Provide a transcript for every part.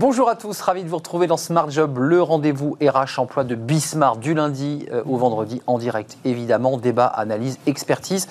Bonjour à tous, ravi de vous retrouver dans Smart Job, le rendez-vous RH emploi de Bismart du lundi euh, au vendredi en direct. Évidemment, débat, analyse, expertise.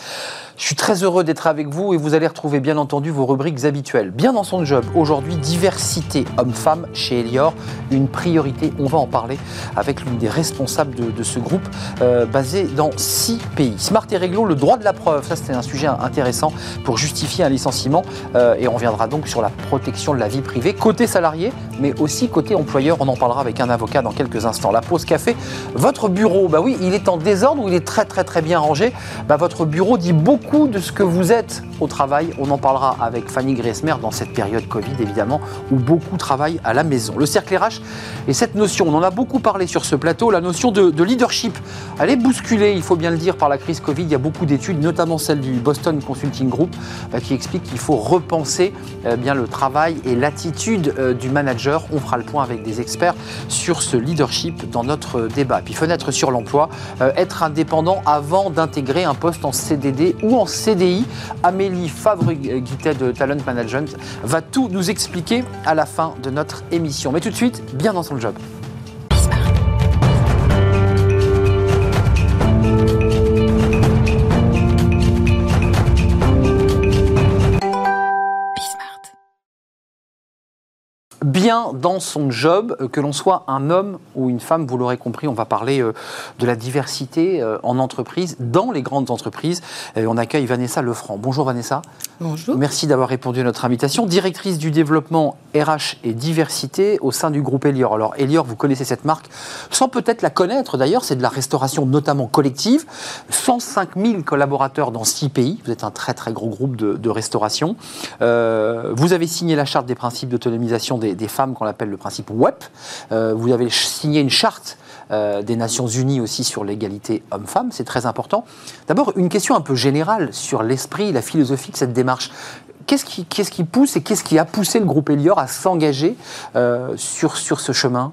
Je suis très heureux d'être avec vous et vous allez retrouver bien entendu vos rubriques habituelles. Bien dans son job, aujourd'hui, diversité homme-femme chez Elior, une priorité. On va en parler avec l'une des responsables de, ce groupe euh, basé dans six pays. Smart et Réglo, le droit de la preuve, ça c'était un sujet intéressant pour justifier un licenciement euh, et on reviendra donc sur la protection de la vie privée côté salarié mais aussi côté employeur. On en parlera avec un avocat dans quelques instants. La pause café, votre bureau, bah oui, il est en désordre ou il est très très très bien rangé? Bah, votre bureau dit beaucoup de ce que vous êtes au travail. On en parlera avec Fanny Griesmer dans cette période Covid évidemment, où beaucoup travaillent à la maison. Le cercle RH et cette notion, on en a beaucoup parlé sur ce plateau, la notion de, leadership, elle est bousculée, il faut bien le dire, par la crise Covid. Il y a beaucoup d'études, notamment celle du Boston Consulting Group, bah, qui explique qu'il faut repenser euh, bien le travail et l'attitude euh, du manager. On fera le point avec des experts sur ce leadership dans notre débat. Puis fenêtre sur l'emploi, euh, être indépendant avant d'intégrer un poste en CDD ou CDI. Amélie Favre-Guittet de Talent Management va tout nous expliquer à la fin de notre émission. Mais tout de suite, bien dans son job. Bien dans son job, euh, que l'on soit un homme ou une femme, vous l'aurez compris, on va parler euh, de la diversité euh, en entreprise, dans les grandes entreprises. On accueille Vanessa Lefranc. Bonjour Vanessa. Bonjour. Merci d'avoir répondu à notre invitation. Directrice du développement RH et diversité au sein du groupe Elior. Alors Elior, vous connaissez cette marque, sans peut-être la connaître d'ailleurs, c'est de la restauration notamment collective. 105 000 collaborateurs dans 6 pays. Vous êtes un très très gros groupe de, restauration. vous avez signé la charte des principes d'autonomisation des, des femmes qu'on appelle le principe WEP. Euh, vous avez signé une charte euh, des Nations Unies aussi sur l'égalité homme-femme, c'est très important. D'abord, une question un peu générale sur l'esprit, la philosophie de cette démarche. Qu'est-ce qui, pousse et qu'est-ce qui a poussé le groupe Elior à s'engager euh, sur, ce chemin?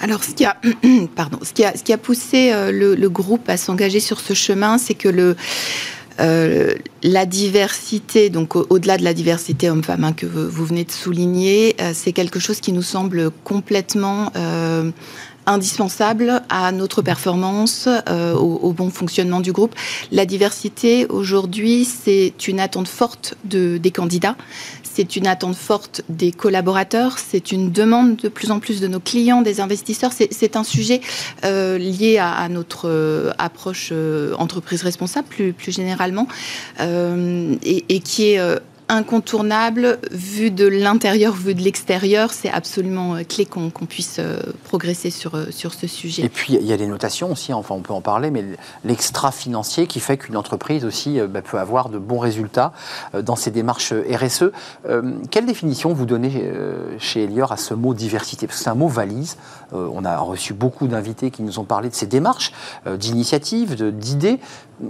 Alors, ce qui a, pardon, ce qui a, poussé le groupe à s'engager sur ce chemin, c'est que le, euh, la diversité, donc au-delà de la diversité homme-femme hein, que vous, venez de souligner, euh, c'est quelque chose qui nous semble complètement euh, indispensable à notre performance, au, bon fonctionnement du groupe. La diversité, aujourd'hui, c'est une attente forte de, des candidats c'est une attente forte des collaborateurs, c'est une demande de plus en plus de nos clients, des investisseurs. C'est un sujet euh, lié à, notre euh, approche euh, entreprise responsable plus, généralement et, qui est incontournable, vu de l'intérieur, vu de l'extérieur. C'est absolument euh, clé qu'on puisse euh, progresser sur, euh, sur ce sujet. Et puis, il y a les notations aussi, enfin, on peut en parler, mais l'extra-financier qui fait qu'une entreprise aussi bah, peut avoir de bons résultats dans ses démarches RSE. quelle définition vous donnez chez Elior à ce mot diversité? Parce que c'est un mot valise. on a reçu beaucoup d'invités qui nous ont parlé de ces démarches, d'initiatives, d'idées.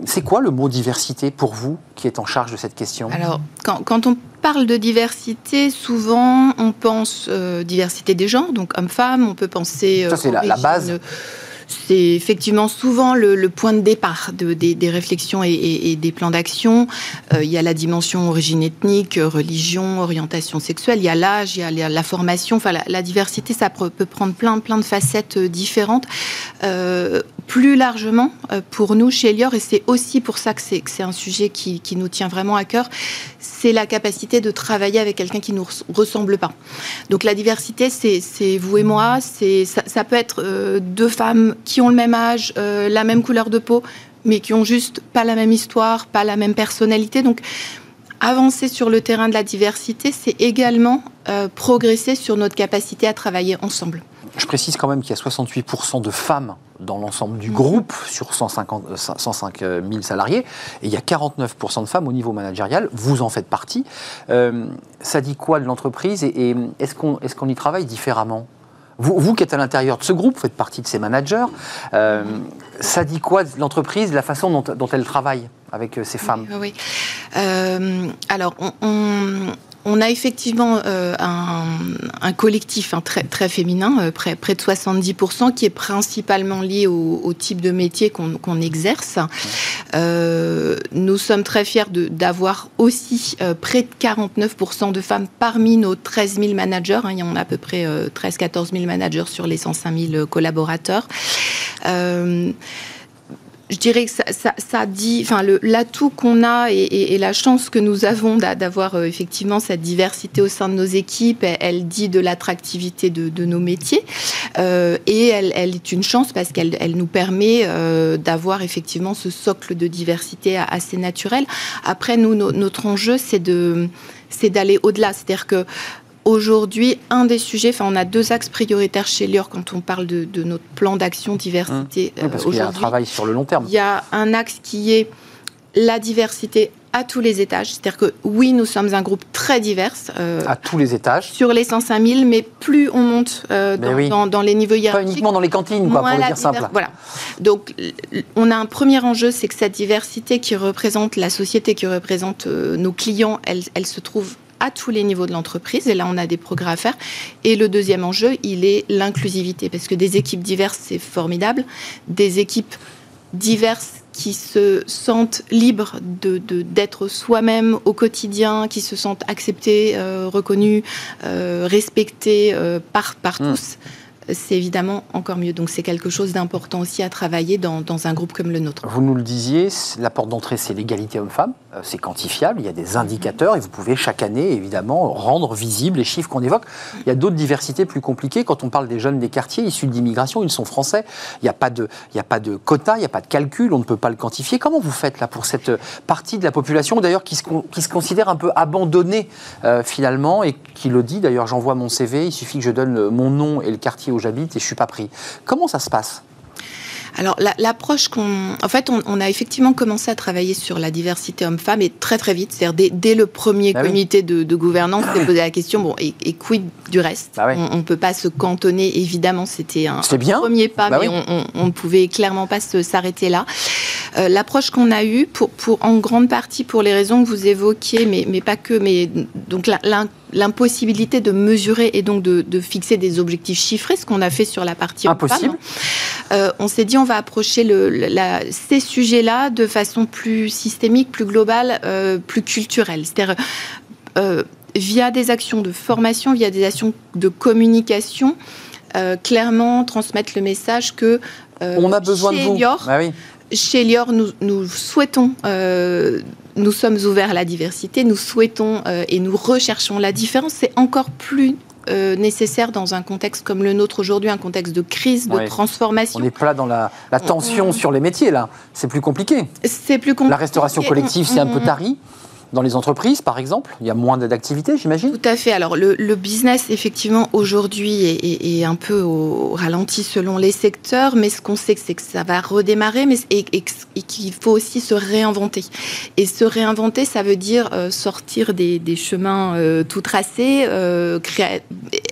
C'est quoi le mot diversité pour vous qui êtes en charge de cette question Alors, quand, on parle de diversité, souvent on pense euh, diversité des genres, donc hommes-femmes, on peut penser. Ça, c'est la, base c'est effectivement souvent le, point de départ des, réflexions et, des plans d'action. Euh, il y a la dimension origine ethnique, religion, orientation sexuelle, il y a l'âge, il y a la, formation. Enfin, la, diversité, ça peut prendre plein, plein de facettes euh, différentes. Euh, plus largement, pour nous chez Elior, et c'est aussi pour ça que c'est un sujet qui, nous tient vraiment à cœur, c'est la capacité de travailler avec quelqu'un qui ne nous ressemble pas. Donc la diversité, c'est vous et moi, ça, ça peut être deux femmes qui ont le même âge, euh, la même couleur de peau, mais qui ont juste pas la même histoire, pas la même personnalité. Donc, avancer sur le terrain de la diversité, c'est également euh, progresser sur notre capacité à travailler ensemble. Je précise quand même qu'il y a 68% de femmes dans l'ensemble du groupe sur 150, 105 000 salariés, et il y a 49% de femmes au niveau managérial. Vous en faites partie. Euh, ça dit quoi de l'entreprise et, et est-ce qu'on est y travaille différemment? Vous, qui êtes à l'intérieur de ce groupe, vous faites partie de ces managers. Euh, ça dit quoi de l'entreprise, la façon dont, elle travaille avec euh, ces femmes? Oui. Euh, alors, on, on a effectivement euh, un, collectif hein, très, très féminin, euh, près, près, de 70%, qui est principalement lié au, type de métier qu'on exerce. Euh, nous sommes très fiers d'avoir aussi près de 49% de femmes parmi nos 13 000 managers. Hein. il y en a à peu près 13-14 000 managers sur les 105 000 collaborateurs je dirais que ça, dit, enfin, l'atout qu'on a et, la chance que nous avons d'avoir euh, effectivement cette diversité au sein de nos équipes, elle, dit de l'attractivité de, nos métiers euh, et elle, est une chance parce qu'elle elle nous permet euh, d'avoir effectivement ce socle de diversité assez naturel. Après, nous, notre enjeu, c'est de c'est d'aller au-delà. C'est-à-dire que Aujourd'hui, un des sujets, enfin, on a deux axes prioritaires chez Lior quand on parle de, notre plan d'action diversité. Mmh. parce qu'il y a un travail sur le long terme. Il y a un axe qui est la diversité à tous les étages. C'est-à-dire que oui, nous sommes un groupe très divers. Euh, à tous les étages. Sur les 105 000, mais plus on monte euh, dans, les niveaux hiérarchiques. Pas uniquement dans les cantines, quoi, pour le dire simple. Voilà. Donc, on a un premier enjeu, c'est que cette diversité qui représente la société, qui représente euh, nos clients, elle, elle se trouve à tous les niveaux de l'entreprise. Et là, on a des progrès à faire. Et le deuxième enjeu, il est l'inclusivité. Parce que des équipes diverses, c'est formidable. Des équipes diverses qui se sentent libres d'être de, soi-même au quotidien, qui se sentent acceptées, euh, reconnues, euh, respectées euh, par, par mmh. tous c'est évidemment encore mieux. Donc c'est quelque chose d'important aussi à travailler dans, un groupe comme le nôtre. Vous nous le disiez, la porte d'entrée, c'est l'égalité homme-femme. Euh, c'est quantifiable, il y a des indicateurs et vous pouvez chaque année, évidemment, rendre visibles les chiffres qu'on évoque. Il y a d'autres diversités plus compliquées. Quand on parle des jeunes des quartiers issus de l'immigration, ils sont français. Il n'y a, pas de, a pas de quota, il n'y a pas de calcul, on ne peut pas le quantifier. Comment vous faites là pour cette partie de la population, d'ailleurs, qui se, considère un peu abandonnée euh, finalement et qui le dit, d'ailleurs, j'envoie mon CV, il suffit que je donne mon nom et le quartier où j'habite et je suis pas pris. Comment ça se passe? Alors l'approche qu'on, en fait, on, a effectivement commencé à travailler sur la diversité homme-femme et très très vite, c'est-à-dire dès, le premier ah comité de, gouvernance, on s'est posé la question bon et, quid du reste? Ah On ne peut pas se cantonner, évidemment, c'était un, premier pas, bah mais on ne pouvait clairement pas s'arrêter là. Euh, l'approche qu'on a eue, pour, pour, en grande partie pour les raisons que vous évoquiez, mais, mais pas que, mais donc l'impossibilité de mesurer et donc de, fixer des objectifs chiffrés, ce qu'on a fait sur la partie impossible. Euh, on s'est dit on va approcher le, la, ces sujets-là de façon plus systémique, plus globale, euh, plus culturelle. C'est-à-dire via des actions de formation, via des actions de communication, clairement transmettre le message que on a besoin de vous. Ah oui. Chez Lior, nous, souhaitons, euh, nous sommes ouverts à la diversité, nous souhaitons euh, et nous recherchons la différence. C'est encore plus euh, nécessaire dans un contexte comme le nôtre aujourd'hui, un contexte de crise, de transformation. On est pas dans la, tension sur les métiers, là. C'est plus compliqué. C'est plus compliqué. La restauration collective, c'est un peu tari dans les entreprises, par exemple Il y a moins d'activité, j'imagine? Tout à fait. Alors, le, business, effectivement, aujourd'hui, est, un peu au ralenti selon les secteurs, mais ce qu'on sait, c'est que ça va redémarrer mais, et, qu'il faut aussi se réinventer. Et se réinventer, ça veut dire euh, sortir des, chemins euh, tout tracés, euh,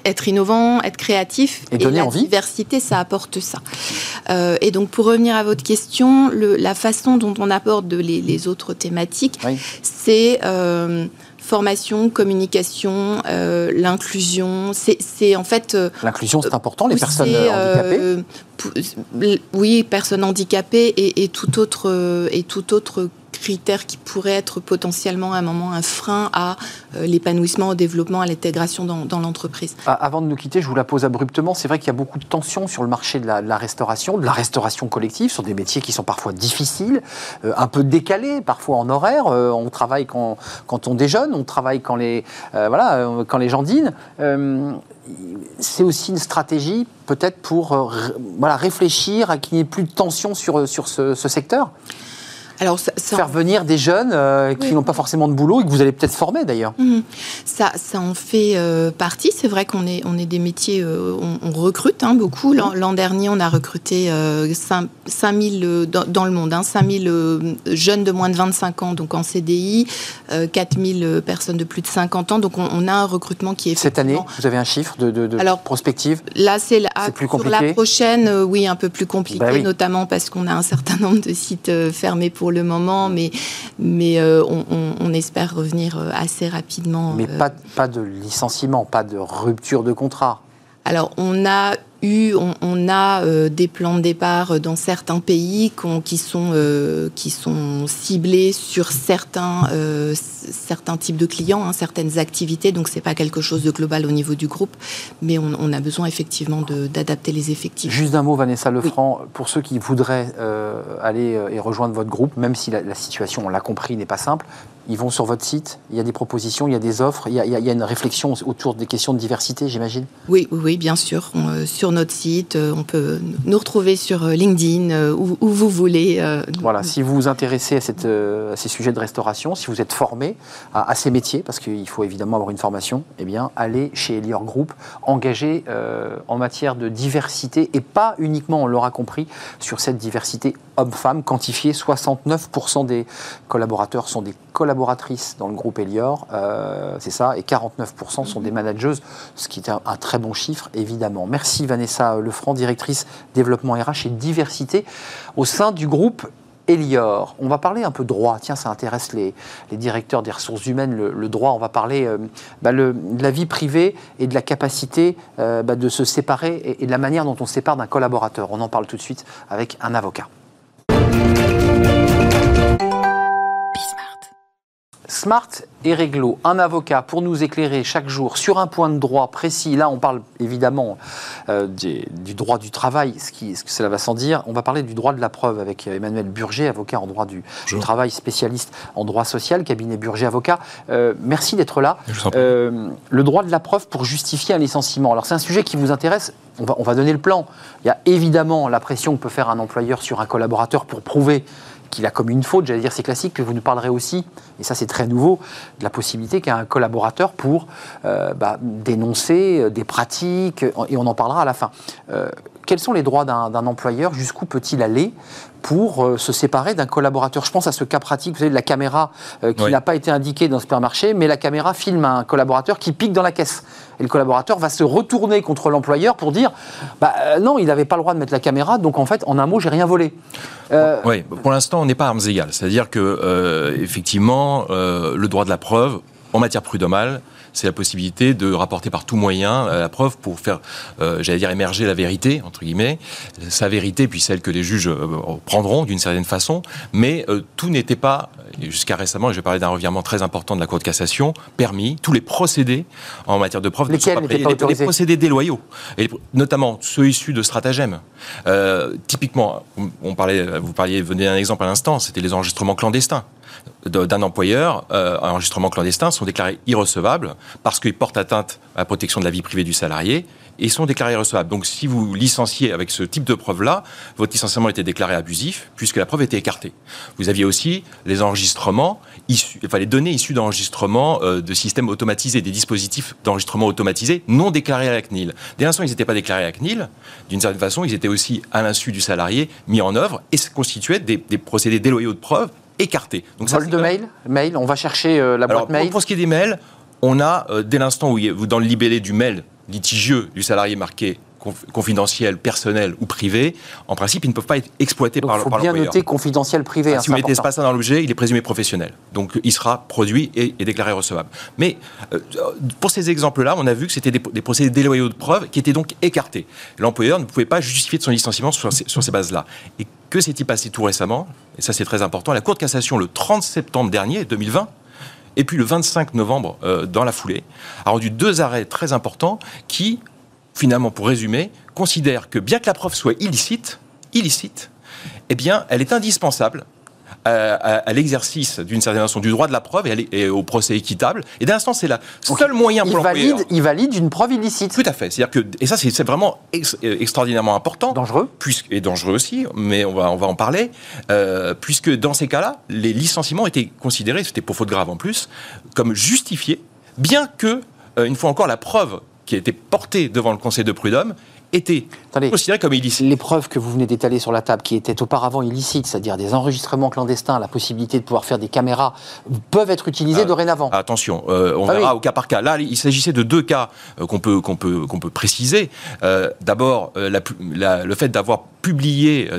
être innovant, être créatif. Et, donner la envie. diversité, ça apporte ça. et donc, pour revenir à votre question, le, la façon dont on aborde les, les autres thématiques, c'est euh, formation, communication, euh, l'inclusion. C'est en fait. Euh, l'inclusion, c'est important, les personnes handicapées. oui, personnes handicapées et, et tout autre et tout autre critères qui pourraient être potentiellement à un moment un frein à euh, l'épanouissement, au développement, à l'intégration dans, l'entreprise. Ah, avant de nous quitter, je vous la pose abruptement. C'est vrai qu'il y a beaucoup de tensions sur le marché de la, restauration, de la restauration collective, sur des métiers qui sont parfois difficiles, euh, un peu décalés, parfois en horaire. Euh, on travaille quand, on déjeune, on travaille quand les, voilà, quand les gens dînent c'est aussi une stratégie peut-être pour voilà, réfléchir à qu'il n'y ait plus de tension sur, sur ce secteur alors, ça, Faire venir des jeunes euh, qui n'ont pas forcément de boulot et que vous allez peut-être former d'ailleurs. Mhm. Ça, ça en fait euh, partie. C'est vrai qu'on est, on est des métiers, euh, on, recrute hein, beaucoup. L'an dernier, on a recruté 5, 5000 dans, le monde, hein, 5000 jeunes de moins de 25 ans, donc en CDI, 4000 personnes de plus de 50 ans. Donc on, a un recrutement qui est. Cette année, vous avez un chiffre de, de, prospective? Là, c'est plus compliqué. Sur la prochaine, oui, un peu plus compliqué, bah notamment parce qu'on a un certain nombre de sites fermés pour pour le moment, mais, mais on, espère revenir assez rapidement. Mais pas, pas de licenciement, pas de rupture de contrat. Alors, on a eu, on, a euh, des plans de départ dans certains pays qui, sont, euh, qui sont ciblés sur certains, euh, certains types de clients, hein, certaines activités. Donc, c'est pas quelque chose de global au niveau du groupe, mais on, a besoin effectivement d'adapter les effectifs. Juste un mot, Vanessa Lefranc, pour ceux qui voudraient aller et rejoindre votre groupe, même si la, la situation, on l'a compris, n'est pas simple, ils vont sur votre site, il y a des propositions, il y a des offres, il y a, une réflexion autour des questions de diversité, j'imagine? Oui, oui, bien sûr. Sur notre site, euh, on peut nous retrouver sur euh, LinkedIn, où, vous voulez. Voilà, si vous vous intéressez à, ces sujets de restauration, si vous êtes formé à, ces métiers, parce qu'il faut évidemment avoir une formation, eh bien, allez chez Elior Group, engagé en matière de diversité, et pas uniquement, on l'aura compris, sur cette diversité homme-femme quantifiée. 69% des collaborateurs sont des collaboratrices dans le groupe Elior, euh, c'est ça, et 49% sont des manageuses, ce qui est un, très bon chiffre, évidemment. Merci Vanessa Lefranc, directrice développement RH et diversité au sein du groupe Elior. On va parler un peu droit. Tiens, ça intéresse les, directeurs des ressources humaines, le, droit. On va parler euh, bah, de la vie privée et de la capacité euh, bah, de se séparer et de la manière dont on se sépare d'un collaborateur. On en parle tout de suite avec un avocat. Smart et Réglo, un avocat pour nous éclairer chaque jour sur un point de droit précis. Là, on parle évidemment euh, du, droit du travail, ce, qui, ce que cela va sans dire. On va parler du droit de la preuve avec Emmanuel Burger, avocat en droit du, travail, spécialiste en droit social, cabinet Burger Avocat. Euh, merci d'être là. Euh, le droit de la preuve pour justifier un licenciement. Alors, c'est un sujet qui vous intéresse. On va, on va donner le plan. Il y a évidemment la pression que peut faire un employeur sur un collaborateur pour prouver qu'il a commis une faute, j'allais dire c'est classique, que vous nous parlerez aussi, et ça c'est très nouveau, de la possibilité qu'un collaborateur pour euh, bah, dénoncer euh, des pratiques, et on en parlera à la fin. Euh, quels sont les droits d'un employeur Jusqu'où peut-il aller pour euh, se séparer d'un collaborateur? Je pense à ce cas pratique, vous savez, de la caméra euh, qui n'a pas été indiquée dans le supermarché, mais la caméra filme un collaborateur qui pique dans la caisse. Et le collaborateur va se retourner contre l'employeur pour dire bah, euh, non, il n'avait pas le droit de mettre la caméra, donc en fait, en un mot, j'ai rien volé. Oui, pour l'instant, on n'est pas armes égales. C'est-à-dire que, effectivement, le droit de la preuve, en matière prud'homale, c'est la possibilité de rapporter par tout moyen euh, la preuve pour faire, euh, j'allais dire, émerger la vérité, entre guillemets, sa vérité, puis celle que les juges euh, prendront d'une certaine façon. Mais tout n'était pas, jusqu'à récemment, et je vais parler d'un revirement très important de la Cour de cassation, permis. Tous les procédés en matière de preuve Lesquels n'étaient pas les, les, procédés déloyaux, et notamment ceux issus de stratagèmes. typiquement, on parlait, vous parliez, venez d'un exemple à l'instant, c'était les enregistrements clandestins d'un employeur euh, un enregistrement clandestin sont déclarés irrecevables parce qu'ils portent atteinte à la protection de la vie privée du salarié et sont déclarés irrecevables. Donc si vous licenciez avec ce type de preuve-là, votre licenciement était déclaré abusif puisque la preuve était écartée. Vous aviez aussi les enregistrements, issus, enfin les données issues d'enregistrements euh, de systèmes automatisés, des dispositifs d'enregistrement automatisés non déclarés à la CNIL. Dès l'instant ils n'étaient pas déclarés à la CNIL, d'une certaine façon, ils étaient aussi à l'insu du salarié mis en œuvre et constituaient des, des procédés déloyaux de preuve écarté. Donc Vol de mail, mail, on va chercher euh, la boîte mail. Pour, ce qui est des mails, on a, euh, dès l'instant où, vous, dans le libellé du mail litigieux du salarié marqué confidentiel, personnel ou privé, en principe, ils ne peuvent pas être exploités par, l'employeur. Il faut bien noter confidentiel privé. Ah, si vous mettez pas ça dans l'objet, il est présumé professionnel. Donc, il sera produit et, déclaré recevable. Mais euh, pour ces exemples-là, on a vu que c'était des, procédés déloyaux de preuve qui étaient donc écartés. L'employeur ne pouvait pas justifier de son licenciement sur ces, sur ces bases-là. Et que s'est-il passé tout récemment? Et ça, c'est très important. La Cour de cassation, le 30 septembre dernier, 2020, et puis le 25 novembre, euh, dans la foulée, a rendu deux arrêts très importants qui, finalement, pour résumer, considèrent que bien que la preuve soit illicite, illicite, eh bien, elle est indispensable à, l'exercice d'une certaine façon du droit de la preuve et, au procès équitable. Et d'instant, c'est le seul moyen pour valide, Il valide une preuve illicite. Tout à fait. C'est-à-dire que, et ça, c'est vraiment euh, extraordinairement important. Dangereux. Puisque, et dangereux aussi, mais on va, on va en parler. Euh, puisque dans ces cas-là, les licenciements étaient considérés, c'était pour faute grave en plus, comme justifiés, bien que, euh, une fois encore, la preuve qui a été portée devant le Conseil de prud'homme étaient Attendez. considérés comme illicites. Les preuves que vous venez d'étaler sur la table, qui étaient auparavant illicites, c'est-à-dire des enregistrements clandestins, la possibilité de pouvoir faire des caméras, peuvent être utilisées Ah, dorénavant. Attention, euh, on Ah verra oui. au cas par cas. Là, il s'agissait de deux cas euh, qu'on peut, qu'on peut, qu'on peut préciser. Euh, D'abord, le fait d'avoir publié,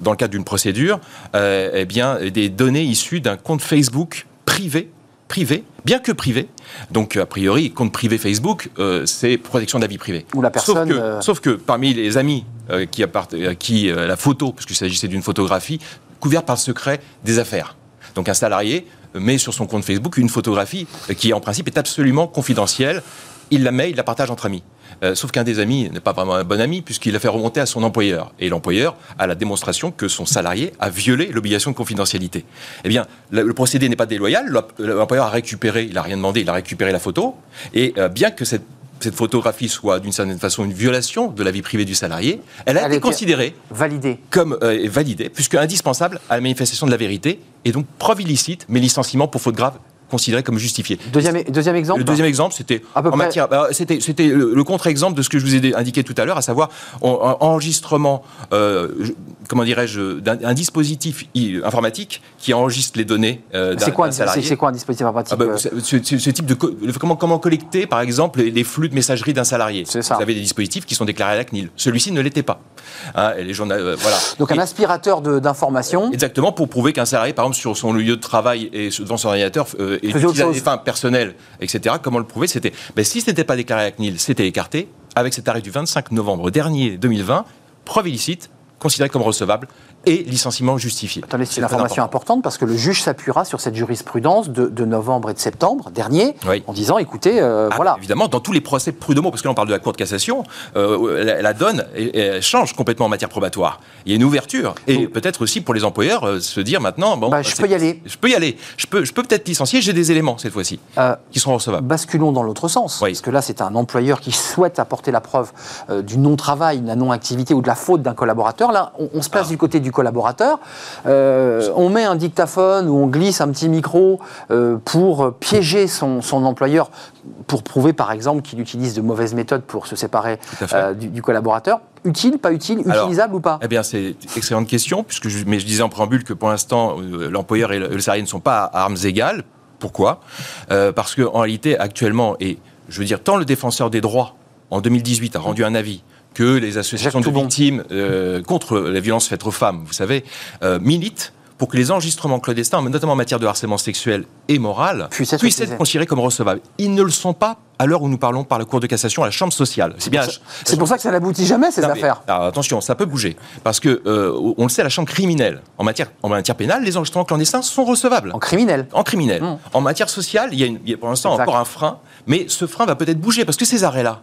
dans le cadre d'une procédure, eh bien, des données issues d'un compte Facebook privé, privé, bien que privé. Donc, a priori, compte privé Facebook, euh, c'est protection de la vie privée. Où la personne, Sauf que, euh, sauf que parmi les amis euh, qui, appart- euh, qui euh, la photo, parce qu'il s'agissait d'une photographie, couverte par le secret des affaires. Donc un salarié met sur son compte Facebook une photographie euh, qui en principe est absolument confidentielle. Il la met, il la partage entre amis. Euh, sauf qu'un des amis n'est pas vraiment un bon ami puisqu'il l'a fait remonter à son employeur. Et l'employeur a la démonstration que son salarié a violé l'obligation de confidentialité. Eh bien, le, le procédé n'est pas déloyal. L'emp- L'employeur a récupéré, il n'a rien demandé, il a récupéré la photo. Et euh, bien que cette, cette photographie soit d'une certaine façon une violation de la vie privée du salarié, elle a Elle été considérée comme euh, validée, puisque indispensable à la manifestation de la vérité, et donc preuve illicite, mais licenciement pour faute grave considéré comme justifié. Deuxième, deuxième exemple Le deuxième exemple, c'était en matière, bah, c'était c'était le, le contre-exemple de ce que je vous ai indiqué tout à l'heure, à savoir en- en- enregistrement, euh, comment dirais-je, d'un un dispositif informatique qui enregistre les données euh, d'un C'est quoi, d'un salarié. c'est quoi un dispositif informatique Ah bah, euh, ce, ce- ce type de co- comment, comment collecter par exemple les, les flux de messagerie d'un salarié? C'est ça. Vous avez des dispositifs qui sont déclarés à la CNIL. Celui-ci ne l'était pas. Hein, les euh, voilà. Donc un aspirateur de- d'informations. Exactement, pour prouver qu'un salarié, par exemple, sur son lieu de travail et devant son ordinateur, euh, et des fins personnelles, etc., comment le prouver C'était, ben, si ce n'était pas déclaré à CNIL, c'était écarté. Avec cet arrêt du 25 novembre dernier 2020, preuve illicite, considéré comme recevable, et licenciement justifié. Attendez, c'est une information important. importante parce que le juge s'appuiera sur cette jurisprudence de, de novembre et de septembre dernier Oui. en disant écoutez, euh, Ah, voilà. Évidemment, dans tous les procès prud'homaux, parce que là on parle de la Cour de cassation, euh, la, la donne elle change complètement en matière probatoire. Il y a une ouverture. Et peut-être aussi pour les employeurs, euh, se dire maintenant, bon, Bah, je peux y aller. Je peux y aller. Je peux, je peux peut-être licencier, j'ai des éléments cette fois-ci, Euh, qui seront recevables. Basculons dans l'autre sens, Oui. parce que là, c'est un employeur qui souhaite apporter la preuve du non-travail, de la non-activité ou de la faute d'un collaborateur. Là, on, on se place Ah. du côté du collaborateur. Euh, on met un dictaphone ou on glisse un petit micro euh, pour piéger son, son employeur, pour prouver, par exemple, qu'il utilise de mauvaises méthodes pour se séparer euh, du, du collaborateur. Utile, pas utile, Alors, utilisable ou pas? Eh bien, c'est une excellente question, puisque je, mais je disais en préambule que pour l'instant, l'employeur et le, salarié ne sont pas à armes égales. Pourquoi? Parce qu'en réalité, actuellement, et je veux dire, tant le défenseur des droits, en 2018, a rendu un avis, que les associations de victimes euh, contre la violence faite aux femmes, vous savez, euh, militent pour que les enregistrements clandestins, notamment en matière de harcèlement sexuel et moral, Puissent être puissent utilisés. être considérés comme recevables. Ils ne le sont pas à l'heure où nous parlons par la Cour de cassation à la Chambre sociale. C'est bien. C'est pour ça que ça n'aboutit jamais, ces Non, mais- affaires. alors, attention, ça peut bouger. Parce que, euh, on le sait, à la chambre criminelle, en matière, en matière pénale, les enregistrements clandestins sont recevables. En criminel. En criminel. En matière sociale, il y a, une- il y a pour l'instant encore un frein, mais ce frein va peut-être bouger parce que ces arrêts-là,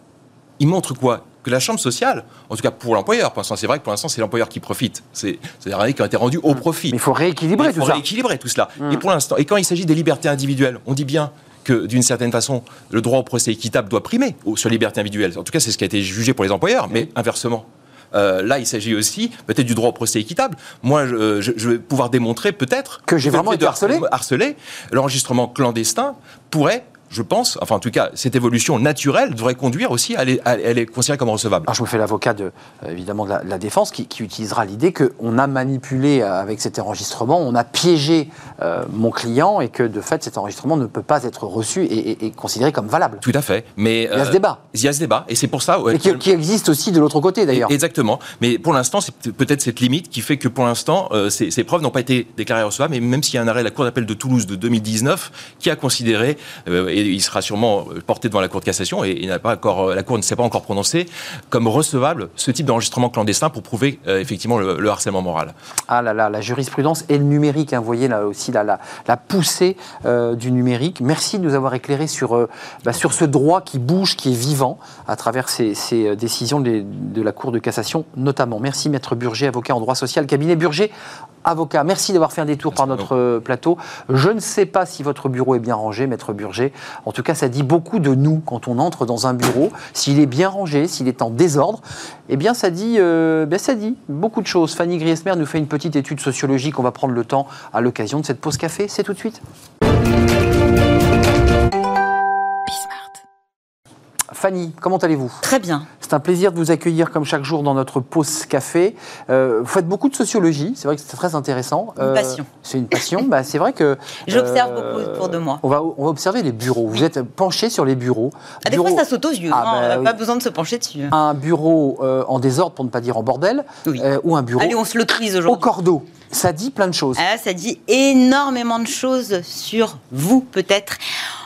ils montrent quoi? Que la chambre sociale, en tout cas pour l'employeur, pour l'instant, c'est vrai que pour l'instant, c'est l'employeur qui profite. C'est des arrêts qui ont été rendus au profit. Mais il faut rééquilibrer Il faut tout ça. rééquilibrer tout cela. Mm. Et pour l'instant, et quand il s'agit des libertés individuelles, on dit bien que d'une certaine façon, le droit au procès équitable doit primer sur les libertés individuelles. En tout cas, c'est ce qui a été jugé pour les employeurs, mais inversement. Euh, là, il s'agit aussi peut-être du droit au procès équitable. Moi, je, je- je vais pouvoir démontrer peut-être Que j'ai vraiment été harcelé harcelé, l'enregistrement clandestin pourrait, je pense, enfin en tout cas, cette évolution naturelle devrait conduire aussi à les, à les considérer comme recevables. Alors je me fais l'avocat de, euh, évidemment de la, de la défense qui, qui utilisera l'idée qu'on a manipulé euh, avec cet enregistrement, on a piégé euh, mon client et que de fait cet enregistrement ne peut pas être reçu et, et- et considéré comme valable. Tout à fait. Mais Il y a ce débat. Il y a ce débat, et c'est pour ça. ouais, Et qui, qui existe aussi de l'autre côté d'ailleurs. Exactement. Mais pour l'instant, c'est peut- peut-être cette limite qui fait que pour l'instant, euh, ces, ces preuves n'ont pas été déclarées recevables. Mais même s'il y a un arrêt de la Cour d'appel de Toulouse de 2019 qui a considéré, euh, et il sera sûrement euh, porté devant la Cour de cassation, et, il n'a pas encore, euh, la Cour ne s'est pas encore prononcée, comme recevable ce type d'enregistrement clandestin pour prouver euh, effectivement le, le harcèlement moral. Ah là là, la jurisprudence et le numérique, hein, vous voyez là aussi la, la, la poussée euh, du numérique. Merci de nous avoir éclairé sur, euh, bah, sur ce droit qui bouge, qui est vivant à travers ces, ces, décisions de la Cour de cassation notamment. Merci Maître Burger, avocat en droit social, cabinet Burger, avocat. Merci d'avoir fait un détour par notre plateau. Je ne sais pas si votre bureau est bien rangé, Maître Burger. En tout cas, ça dit beaucoup de nous quand on entre dans un bureau. S'il est bien rangé, s'il est en désordre, eh bien, ça dit, euh, ben, ça dit beaucoup de choses. Fanny Griesmer nous fait une petite étude sociologique. On va prendre le temps à l'occasion de cette pause café. C'est tout de suite. Fanny, comment allez-vous? Très bien. C'est un plaisir de vous accueillir comme chaque jour dans notre pause café. Euh, vous faites beaucoup de sociologie, c'est vrai que c'est très intéressant. Une passion. C'est une passion. bah, c'est vrai que. J'observe beaucoup autour de moi. On va, on va observer les bureaux. Vous êtes penché sur les bureaux. Ah, des Bureau- fois, ça saute aux yeux. Ah, hein, bah on n'a oui. pas besoin de se pencher dessus. Un bureau euh, en désordre, pour ne pas dire en bordel, Oui. euh, ou un bureau Allez, on se l'autorise au aujourd'hui. cordeau. Ça dit plein de choses. Ah, ça dit énormément de choses sur vous, peut-être.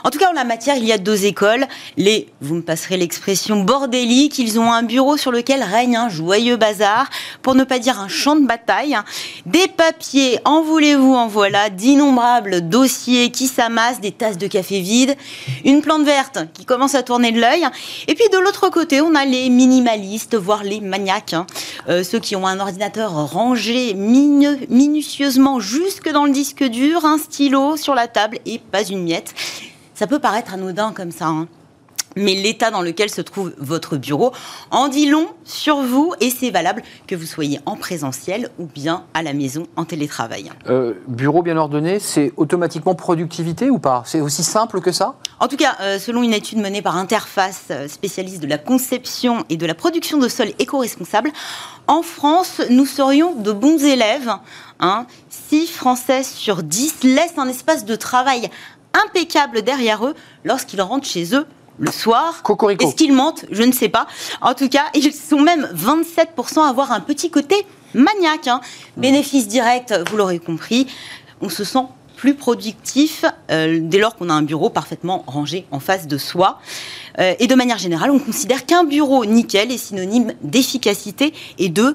En tout cas, en la matière, il y a deux écoles. Les, vous me passerez l'expression, bordéliques. Ils ont un bureau sur lequel règne un joyeux bazar, pour ne pas dire un champ de bataille. Des papiers, en voulez-vous, en voilà, d'innombrables dossiers qui s'amassent, des tasses de café vides, une plante verte qui commence à tourner de l'œil. Et puis de l'autre côté, on a les minimalistes, voire les maniaques, hein. Euh, ceux qui ont un ordinateur rangé minutieusement jusque dans le disque dur, un stylo sur la table et pas une miette. Ça peut paraître anodin comme ça, hein. mais l'état dans lequel se trouve votre bureau en dit long sur vous et c'est valable que vous soyez en présentiel ou bien à la maison en télétravail. Euh, bureau bien ordonné, c'est automatiquement productivité ou pas? C'est aussi simple que ça? En tout cas, euh, selon une étude menée par Interface, euh, spécialiste de la conception et de la production de sols éco-responsables, en France, nous serions de bons élèves. Hein, 6 Français sur 10 laissent un espace de travail impeccable derrière eux lorsqu'ils rentrent chez eux le soir. Cocorico. Est-ce qu'ils mentent? Je ne sais pas. En tout cas, ils sont même 27% à avoir un petit côté maniaque. hein. Bénéfice direct, vous l'aurez compris, on se sent plus productif euh, dès lors qu'on a un bureau parfaitement rangé en face de soi. Euh, et de manière générale, on considère qu'un bureau nickel est synonyme d'efficacité et de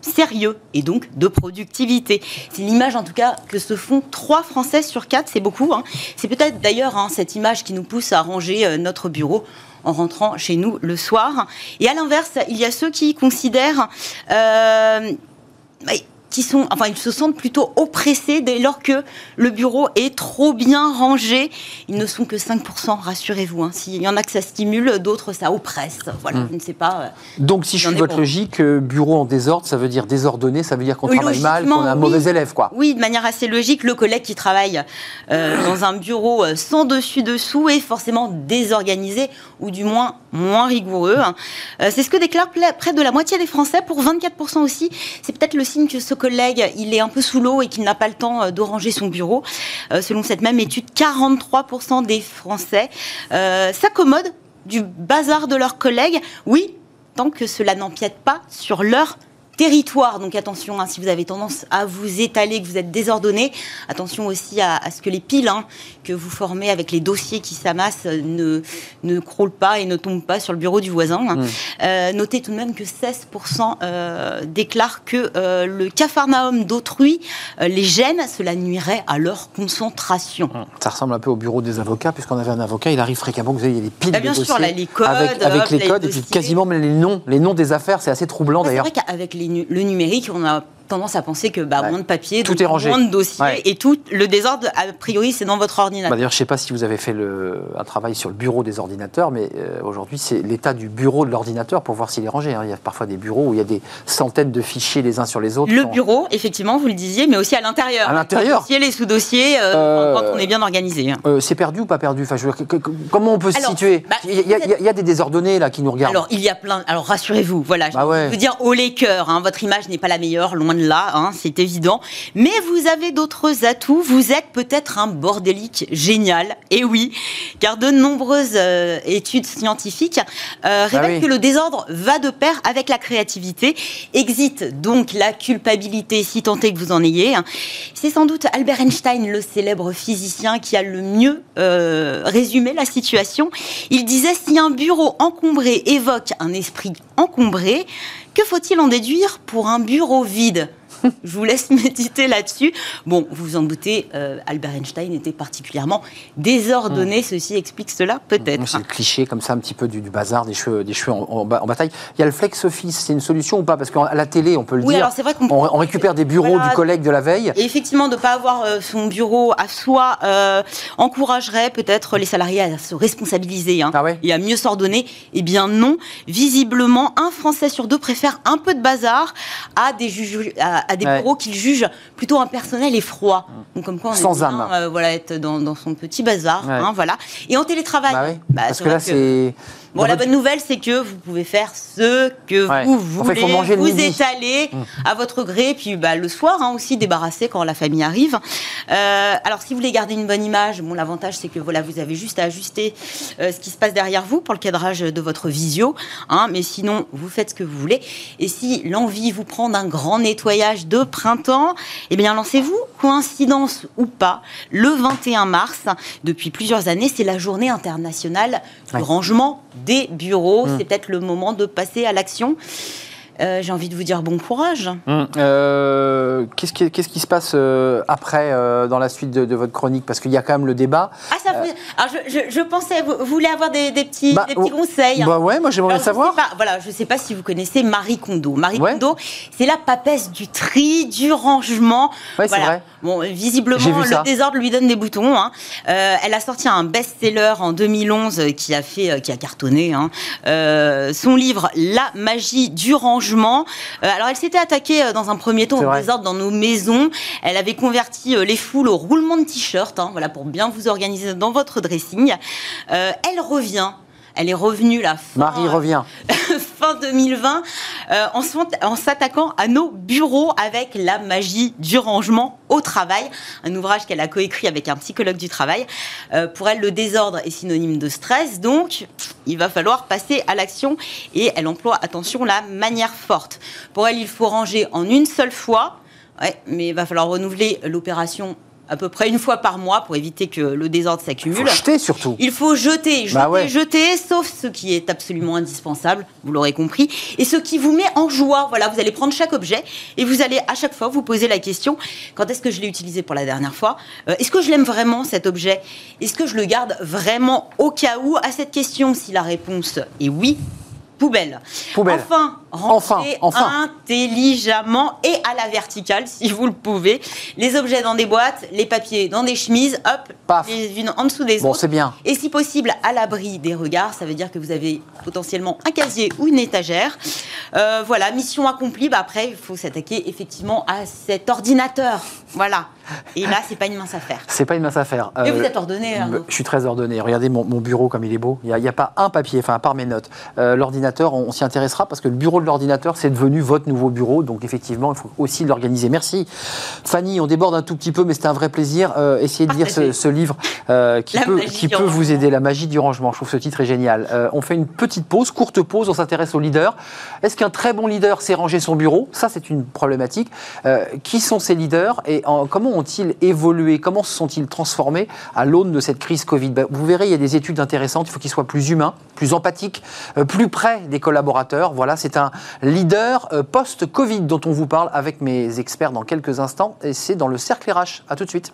sérieux et donc de productivité. C'est l'image en tout cas que se font trois Français sur quatre, c'est beaucoup. hein. C'est peut-être d'ailleurs hein, cette image qui nous pousse à ranger euh, notre bureau en rentrant chez nous le soir. Et à l'inverse, il y a ceux qui considèrent euh, mais qui sont, enfin, ils se sentent plutôt oppressés dès lors que le bureau est trop bien rangé. Ils ne sont que 5%, rassurez-vous. hein. S'il y en a que ça stimule, d'autres ça oppresse. Voilà, je ne sais pas. euh, Donc, si je suis votre logique, euh, bureau en désordre, ça veut dire désordonné, ça veut dire qu'on travaille mal, qu'on est un oui. mauvais élève, quoi. Oui, de manière assez logique, le collègue qui travaille euh, dans un bureau sans dessus-dessous est forcément désorganisé, ou du moins moins rigoureux. hein. Euh, c'est ce que déclare près de la moitié des Français, pour 24% aussi. C'est peut-être le signe que ce collègue, il est un peu sous l'eau et qu'il n'a pas le temps euh, de ranger son bureau. Euh, selon cette même étude, 43% des Français euh, s'accommodent du bazar de leurs collègues. Oui, tant que cela n'empiète pas sur leur territoire. Donc attention, hein, si vous avez tendance à vous étaler, que vous êtes désordonné, attention aussi à, à ce que les piles hein, que vous formez avec les dossiers qui s'amassent euh, ne, ne croulent pas et ne tombent pas sur le bureau du voisin. Mmh. Euh, notez tout de même que 16% euh, déclarent que euh, le capharnaüm d'autrui les gêne, cela nuirait à leur concentration. Ça ressemble un peu au bureau des avocats, puisqu'on avait un avocat, il arrive fréquemment, vous savez, il y a des piles Bah, bien de sûr, dossiers là, les codes, avec, avec hop, les les codes, et puis quasiment les noms, les noms des affaires, c'est assez troublant Ouais, C'est d'ailleurs. vrai qu'avec les le numérique, on a tendance à penser que bah, Ouais. moins de papier, Tout donc est rangé. moins de dossiers, Ouais. et tout le désordre, a priori, c'est dans votre Bah, ordinateur. D'ailleurs, je ne sais pas si vous avez fait le- un travail sur le bureau des ordinateurs, mais euh, aujourd'hui, c'est l'état du bureau de l'ordinateur pour voir s'il est rangé. hein. Il y a parfois des bureaux où il y a des centaines de fichiers les uns sur les autres. Le Quand- bureau, effectivement, vous le disiez, mais aussi à l'intérieur. À l'intérieur Les dossiers, les sous-dossiers, euh, Euh, quand on est bien organisé. hein. C'est perdu ou pas perdu? Enfin, je veux dire, que- que- Comment on peut se Alors, situer? bah, il, y a, il y des désordonnés là qui nous regardent. Alors, il y a plein. Alors, rassurez-vous, voilà. Je Bah ouais. vous dire haut les cœurs. hein, votre image n'est pas la meilleure, loin de là, hein, c'est évident. Mais vous avez d'autres atouts. Vous êtes peut-être un bordélique génial. Et oui, car de nombreuses euh, études scientifiques euh, révèlent Ah oui. que le désordre va de pair avec la créativité. Exit donc la culpabilité, si tant est que vous en ayez. hein. C'est sans doute Albert Einstein, le célèbre physicien, qui a le mieux euh, résumé la situation. Il disait si un bureau encombré évoque un esprit encombré, que faut-il en déduire pour un bureau vide? Je vous laisse méditer là-dessus. Bon, vous vous en doutez, euh, Albert Einstein était particulièrement désordonné. Ceci explique cela, peut-être. C'est le cliché comme ça un petit peu du, du bazar, des cheveux, des cheveux en, en ba- en bataille. Il y a le flex office, c'est une solution ou pas? Parce qu'à la télé, on peut le Oui, dire, alors c'est vrai qu'on on, on récupère des bureaux Voilà. du collègue de la veille. Et effectivement, de ne pas avoir euh, son bureau à soi euh, encouragerait peut-être les salariés à se responsabiliser hein, Ah ouais? Et à mieux s'ordonner. Eh bien non, visiblement, un Français sur deux préfère un peu de bazar à des, juges- à, à des Ouais. bureaux qu'il juge plutôt impersonnels et froids. Donc comme quoi on Sans est bien, âme. euh, voilà, être dans, dans son petit bazar. Ouais. hein, voilà. Et en télétravail, Bah oui, bah, parce que là, c'est Bon, la bonne nouvelle, c'est que vous pouvez faire ce que Ouais. vous En fait, voulez, manger le vous étaler à votre gré, puis bah, le soir hein, aussi débarrasser quand la famille arrive. Euh, alors, si vous voulez garder une bonne image, bon, l'avantage c'est que voilà, vous avez juste à ajuster euh, ce qui se passe derrière vous pour le cadrage de votre visio, hein, mais sinon vous faites ce que vous voulez. Et si l'envie vous prend d'un grand nettoyage de printemps, eh bien lancez-vous, coïncidence ou pas, le 21 mars, depuis plusieurs années, c'est la journée internationale du Ouais. rangement des bureaux. C'est peut-être le moment de passer à l'action. Euh, J'ai envie de vous dire bon courage. Hum, euh, Qu'est-ce qui, qu'est-ce qui se passe euh, après, dans la suite de, de votre chronique? Parce qu'il y a quand même le débat. Ah, ça vous- Alors, je, je- je pensais, vous, vous voulez avoir des, des petits, Bah, des petits oh, conseils. Bah ouais, moi j'aimerais Alors, je savoir. sais pas, voilà, je ne sais pas si vous connaissez Marie Kondo. Marie Ouais. Kondo, c'est la papesse du tri, du rangement. Ouais, c'est vrai. Bon, visiblement, ça. le désordre lui donne des boutons. hein. Elle a sorti un best-seller en 2011 euh, qui a fait, qui a cartonné. hein. Son livre La magie du rangement. Euh, alors, elle s'était attaquée euh, dans un premier temps au désordre dans nos maisons. Elle avait converti euh, les foules au roulement de t-shirt, hein, voilà, pour bien vous organiser dans votre dressing. Elle revient. Elle est revenue là. fin- Marie revient. fin 2020 euh, en, s'attaquant à nos bureaux avec la magie du rangement au travail, un ouvrage qu'elle a coécrit avec un psychologue du travail. Euh, pour elle, le désordre est synonyme de stress, donc il va falloir passer à l'action et elle emploie, attention, la manière forte. Pour elle, il faut ranger en une seule fois, ouais, mais il va falloir renouveler l'opération à peu près une fois par mois pour éviter que le désordre Faut s'accumule. jeter surtout. Il faut jeter, jeter, Bah ouais. jeter, sauf ce qui est absolument indispensable, vous l'aurez compris, et ce qui vous met en joie. Voilà, vous allez prendre chaque objet et vous allez à chaque fois vous poser la question quand est-ce que je l'ai utilisé pour la dernière fois? Euh, Est-ce que je l'aime vraiment cet objet? Est-ce que je le garde vraiment au cas où? À cette question, si la réponse est oui, poubelle. Poubelle. Enfin, Enfin, intelligemment et à la verticale, si vous le pouvez. Les objets dans des boîtes, les papiers dans des chemises, hop, Paf. les unes en dessous des Bon, autres. c'est bien. Et si possible, à l'abri des regards, ça veut dire que vous avez potentiellement un casier ou une étagère. Euh, voilà, mission accomplie. Bah, après, il faut s'attaquer effectivement à cet ordinateur. Voilà. Et là, c'est pas une mince affaire. C'est pas une mince affaire. Mais Euh, vous êtes ordonné, Arnaud. Je suis très ordonné. Regardez mon, mon bureau comme il est beau. Il n'y a, pas un papier, enfin à part mes notes. Euh, l'ordinateur, on, on s'y intéressera parce que le bureau de l'ordinateur, c'est devenu votre nouveau bureau. Donc effectivement, il faut aussi l'organiser. Merci. Fanny, on déborde un tout petit peu, mais c'était un vrai plaisir. Euh, essayez de lire ce, livre euh, qui peut, qui vous aider. La magie du rangement. Je trouve ce titre est génial. Euh, on fait une petite pause, courte pause. On s'intéresse aux leaders. Est-ce qu'un très bon leader sait ranger son bureau? Ça, c'est une problématique. Euh, qui sont ces leaders et en- comment ont-ils évolué? Comment se sont-ils transformés à l'aune de cette crise Covid? Ben, Vous verrez, il y a des études intéressantes. Il faut qu'ils soient plus humains, plus empathiques, plus près des collaborateurs. Voilà, c'est un leader euh, post-Covid dont on vous parle avec mes experts dans quelques instants. Et c'est dans le cercle RH. À tout de suite.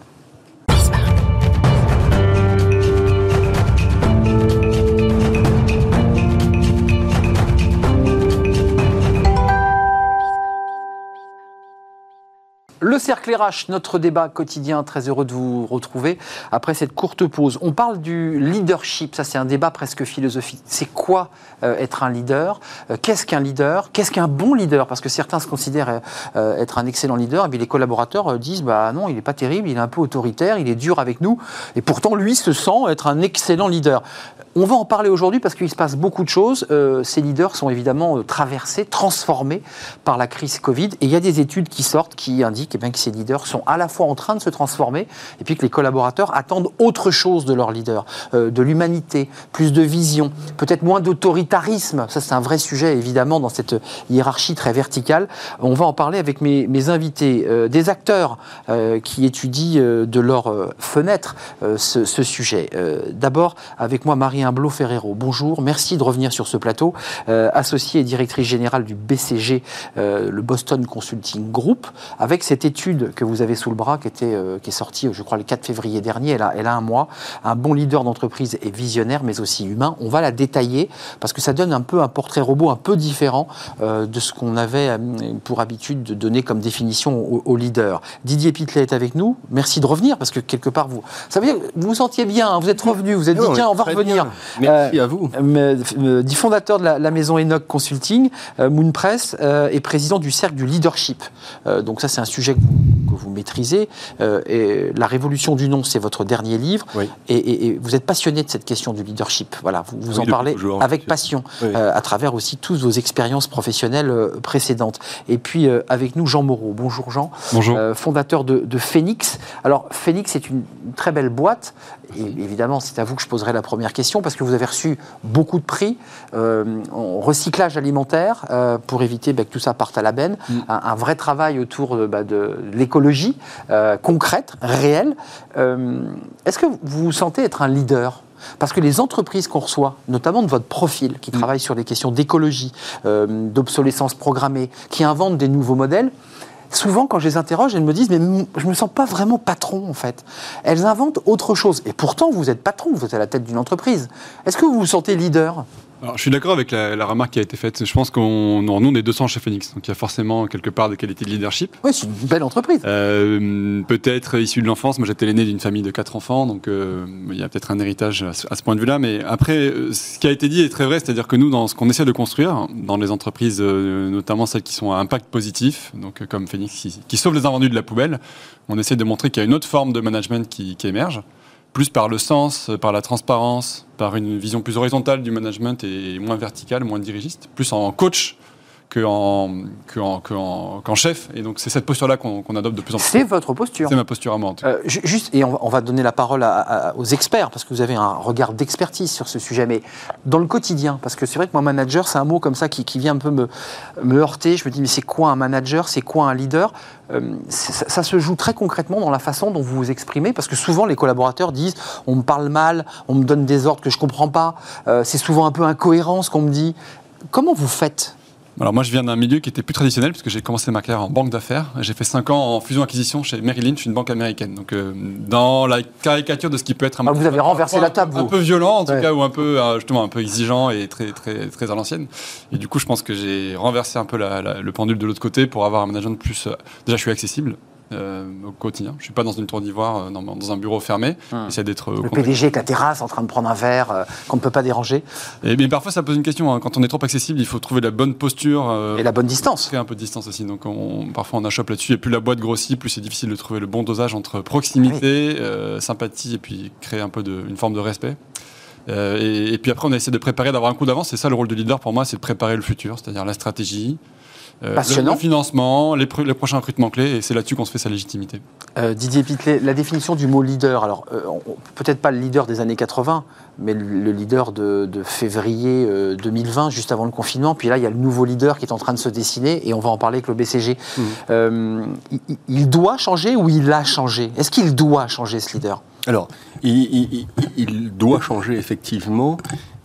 Le cercle RH, notre débat quotidien, très heureux de vous retrouver après cette courte pause. On parle du leadership, ça c'est un débat presque philosophique. C'est quoi euh, être un leader? Euh, Qu'est-ce qu'un leader? Qu'est-ce qu'un bon leader? Parce que certains se considèrent euh, être un excellent leader, et puis les collaborateurs disent bah non, il n'est pas terrible, il est un peu autoritaire, il est dur avec nous, et pourtant lui se sent être un excellent leader. On va en parler aujourd'hui parce qu'il se passe beaucoup de choses. Euh, ces leaders sont évidemment euh, traversés, transformés par la crise Covid. Et il y a des études qui sortent qui indiquent eh bien, que ces leaders sont à la fois en train de se transformer et puis que les collaborateurs attendent autre chose de leurs leaders, euh, de l'humanité, plus de vision, peut-être moins d'autoritarisme. Ça, c'est un vrai sujet évidemment dans cette hiérarchie très verticale. On va en parler avec mes, invités, des acteurs qui étudient de leur fenêtre ce, ce sujet. D'abord, avec moi, Marie Imblot Ferrero. Bonjour, merci de revenir sur ce plateau. Euh, associée et directrice générale du BCG, euh, le Boston Consulting Group, avec cette étude que vous avez sous le bras, qui, était, euh, qui est sortie, je crois, le 4 février dernier. Elle a, elle a un mois. Un bon leader d'entreprise et visionnaire, mais aussi humain. On va la détailler parce que ça donne un peu un portrait robot un peu différent euh, de ce qu'on avait pour habitude de donner comme définition au, au leader. Didier Pitlet est avec nous. Merci de revenir parce que quelque part, vous, ça veut dire que vous vous sentiez bien, hein, vous êtes revenu, vous êtes dit, tiens, on va revenir. bien. Merci Euh, à vous. euh, dit fondateur de la, la maison Enoch Consulting, euh, Moon Press, et président du cercle du leadership. Donc ça, c'est un sujet que vous, vous maîtrisez. Euh, et la révolution du nom, c'est votre dernier livre. Oui. Et, et- et vous êtes passionné de cette question du leadership. Voilà, vous, vous Oui, en parlez toujours, avec passion, Oui. euh, à travers aussi toutes vos expériences professionnelles euh, précédentes. Et puis euh, avec nous, Jean Moreau. Bonjour Jean. Bonjour. Euh, fondateur de, de Phoenix. Alors, Phoenix est une, très belle boîte. Et évidemment, c'est à vous que je poserai la première question parce que vous avez reçu beaucoup de prix euh, en recyclage alimentaire euh, pour éviter bah, que tout ça parte à la benne. Un, un vrai travail autour de, bah, de l'écologie euh, concrète, réelle. Euh, Est-ce que vous vous sentez être un leader? Parce que les entreprises qu'on reçoit, notamment de votre profil, qui travaillent sur les questions d'écologie, euh, d'obsolescence programmée, qui inventent des nouveaux modèles, souvent quand je les interroge, elles me disent mais je me sens pas vraiment patron en fait. Elles inventent autre chose. Et pourtant, vous êtes patron, vous êtes à la tête d'une entreprise. Est-ce que vous vous sentez leader? Alors, je suis d'accord avec la, la remarque qui a été faite. Je pense qu'on nous, on est 200 chez Phoenix, donc il y a forcément quelque part des qualités de leadership. Oui, c'est une belle entreprise. Euh, peut-être issu de l'enfance. Moi, j'étais l'aîné d'une famille de quatre enfants, donc euh, il y a peut-être un héritage à ce, à ce point de vue-là. Mais après, euh, ce qui a été dit est très vrai, c'est-à-dire que nous, dans ce qu'on essaie de construire, dans les entreprises, euh, notamment celles qui sont à impact positif, donc comme Phoenix, qui, qui sauve les invendus de la poubelle, on essaie de montrer qu'il y a une autre forme de management qui, qui émerge, plus par le sens, par la transparence, par une vision plus horizontale du management et moins verticale, moins dirigiste, plus en coach qu'en que en- que en- chef. Et donc c'est cette posture-là qu'on adopte de plus en plus. C'est votre posture. C'est ma posture à moi. en tout cas. Euh, ju- juste, et on va, on va donner la parole à- à- aux experts, parce que vous avez un regard d'expertise sur ce sujet, mais dans le quotidien, parce que c'est vrai que moi, manager, c'est un mot comme ça qui, qui vient un peu me, me heurter. Je me dis, mais c'est quoi un manager? C'est quoi un leader? Euh, ça se joue très concrètement dans la façon dont vous vous exprimez, parce que souvent, les collaborateurs disent, on me parle mal, on me donne des ordres que je comprends pas, euh, c'est souvent un peu incohérent ce qu'on me dit. Comment vous faites? Alors moi je viens d'un milieu qui était plus traditionnel puisque j'ai commencé ma carrière en banque d'affaires. J'ai fait 5 ans en fusion-acquisition chez Merrill Lynch, une banque américaine. Donc euh, dans la caricature de ce qui peut être un Ah, vous avez renversé un- la table, un vous. peu violent en tout Ouais. cas ou un peu euh, justement un peu exigeant et très très très à l'ancienne. Et du coup je pense que j'ai renversé un peu la- la- le pendule de l'autre côté pour avoir un management plus. euh, déjà je suis accessible. Euh, au quotidien. Je suis pas dans une tour d'ivoire, euh, dans, dans un bureau fermé. J'essaie d'être euh, Le. PDG avec la terrasse en train de prendre un verre qu'on ne peut pas déranger, Et mais parfois ça pose une question. hein. Quand on est trop accessible, il faut trouver la bonne posture. et la bonne distance. créer un peu de distance aussi. Donc on, parfois on achoppe là-dessus. Et plus la boîte grossit, plus c'est difficile de trouver le bon dosage entre proximité, euh, sympathie et puis créer un peu de, une forme de respect. Euh, et, et puis après, on a essayé de préparer, d'avoir un coup d'avance. C'est ça le rôle du leader pour moi, c'est de préparer le futur, c'est-à-dire la stratégie, euh, le, Passionnant. le financement, les, pr- les prochains recrutements clés. Et c'est là-dessus qu'on se fait sa légitimité. Euh, Didier Pitlet, la définition du mot leader, alors euh, peut-être pas le leader des années 80, mais le, le leader de, de février euh, 2020, juste avant le confinement. Puis là, il y a le nouveau leader qui est en train de se dessiner, et on va en parler avec le BCG. Euh, il, doit changer ou il a changé? Est-ce qu'il doit changer ce leader? Alors, il, il- il- il doit changer effectivement.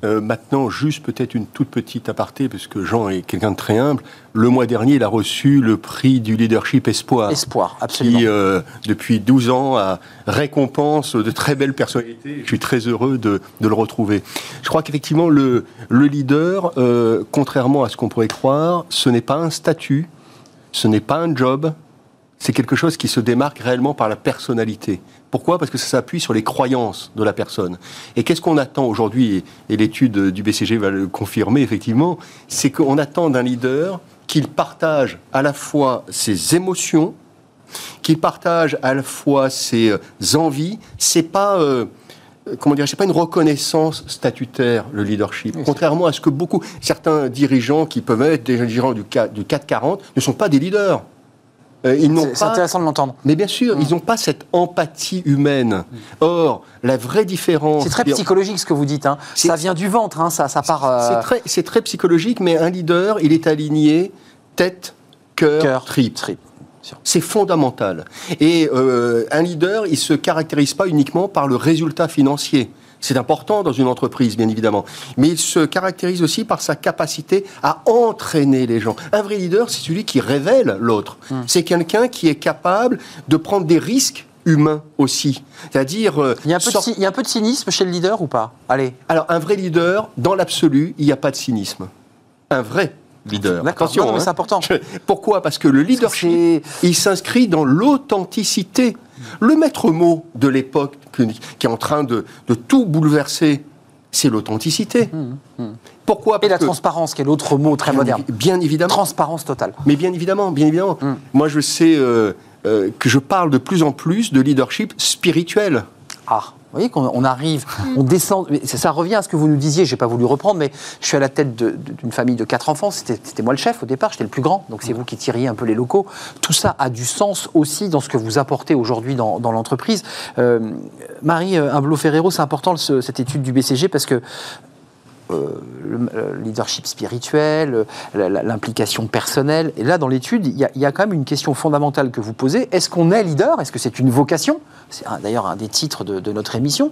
Euh, maintenant, juste peut-être une toute petite aparté, parce que Jean est quelqu'un de très humble. Le mois dernier, il a reçu le prix du leadership espoir. Espoir, absolument. qui, euh, depuis 12 ans, a récompense de très belles personnalités. Je suis très heureux de, de le retrouver. Je crois qu'effectivement, le, le leader, euh, contrairement à ce qu'on pourrait croire, ce n'est pas un statut, ce n'est pas un job, c'est quelque chose qui se démarque réellement par la personnalité. Pourquoi? Parce que ça s'appuie sur les croyances de la personne. Et qu'est-ce qu'on attend aujourd'hui Et, l'étude du BCG va le confirmer, effectivement, c'est qu'on attend d'un leader qu'il partage à la fois ses émotions, qu'il partage à la fois ses euh, envies. C'est pas euh, comment dire, c'est pas une reconnaissance statutaire le leadership. Contrairement à ce que beaucoup certains dirigeants qui peuvent être des dirigeants du, CAC du 440 ne sont pas des leaders. Euh, C'est pas intéressant de l'entendre. mais bien sûr, ils n'ont pas cette empathie humaine. Or, la vraie différence. C'est très psychologique ce que vous dites. hein. Ça vient du ventre, hein, ça, ça part. euh, C'est très, psychologique, mais un leader, il est aligné tête, cœur, cœur, tripe. trip. C'est fondamental. Et euh, un leader, il se caractérise pas uniquement par le résultat financier. C'est important dans une entreprise, bien évidemment. Mais il se caractérise aussi par sa capacité à entraîner les gens. Un vrai leader, c'est celui qui révèle l'autre. C'est quelqu'un qui est capable de prendre des risques humains aussi. C'est-à-dire... euh, Il y, a un peu de, sort- cy- il y a un peu de cynisme chez le leader ou pas? Allez. Alors, un vrai leader, dans l'absolu, il n'y a pas de cynisme. Un vrai leader. Attention, Non, mais hein. c'est important. Pourquoi? Parce que le leadership, il s'inscrit dans l'authenticité. Le maître mot de l'époque que- qui est en train de, de tout bouleverser, c'est l'authenticité. Pourquoi? Et la que- transparence, qui est l'autre mot très bien, moderne. bien évidemment. Transparence totale. Mais bien évidemment, bien évidemment. Mm. Moi, je sais, euh, euh, que je parle de plus en plus de leadership spirituel. Ah, vous voyez qu'on on arrive, on descend. mais Ça, ça revient à ce que vous nous disiez. J'ai pas voulu reprendre, mais je suis à la tête d'une famille de quatre enfants. C'était moi le chef au départ. J'étais le plus grand, donc c'est vous qui tiriez un peu les locaux. Tout ça a du sens aussi dans ce que vous apportez aujourd'hui dans, dans l'entreprise. Euh, Marie euh, Humblo Ferrero, c'est important ce- cette étude du BCG parce que euh, le, le leadership spirituel, euh, l'implication personnelle. Et là, dans l'étude, il y, a- quand même une question fondamentale que vous posez. Est-ce qu'on est leader? Est-ce que c'est une vocation? C'est d'ailleurs un des titres de, notre émission.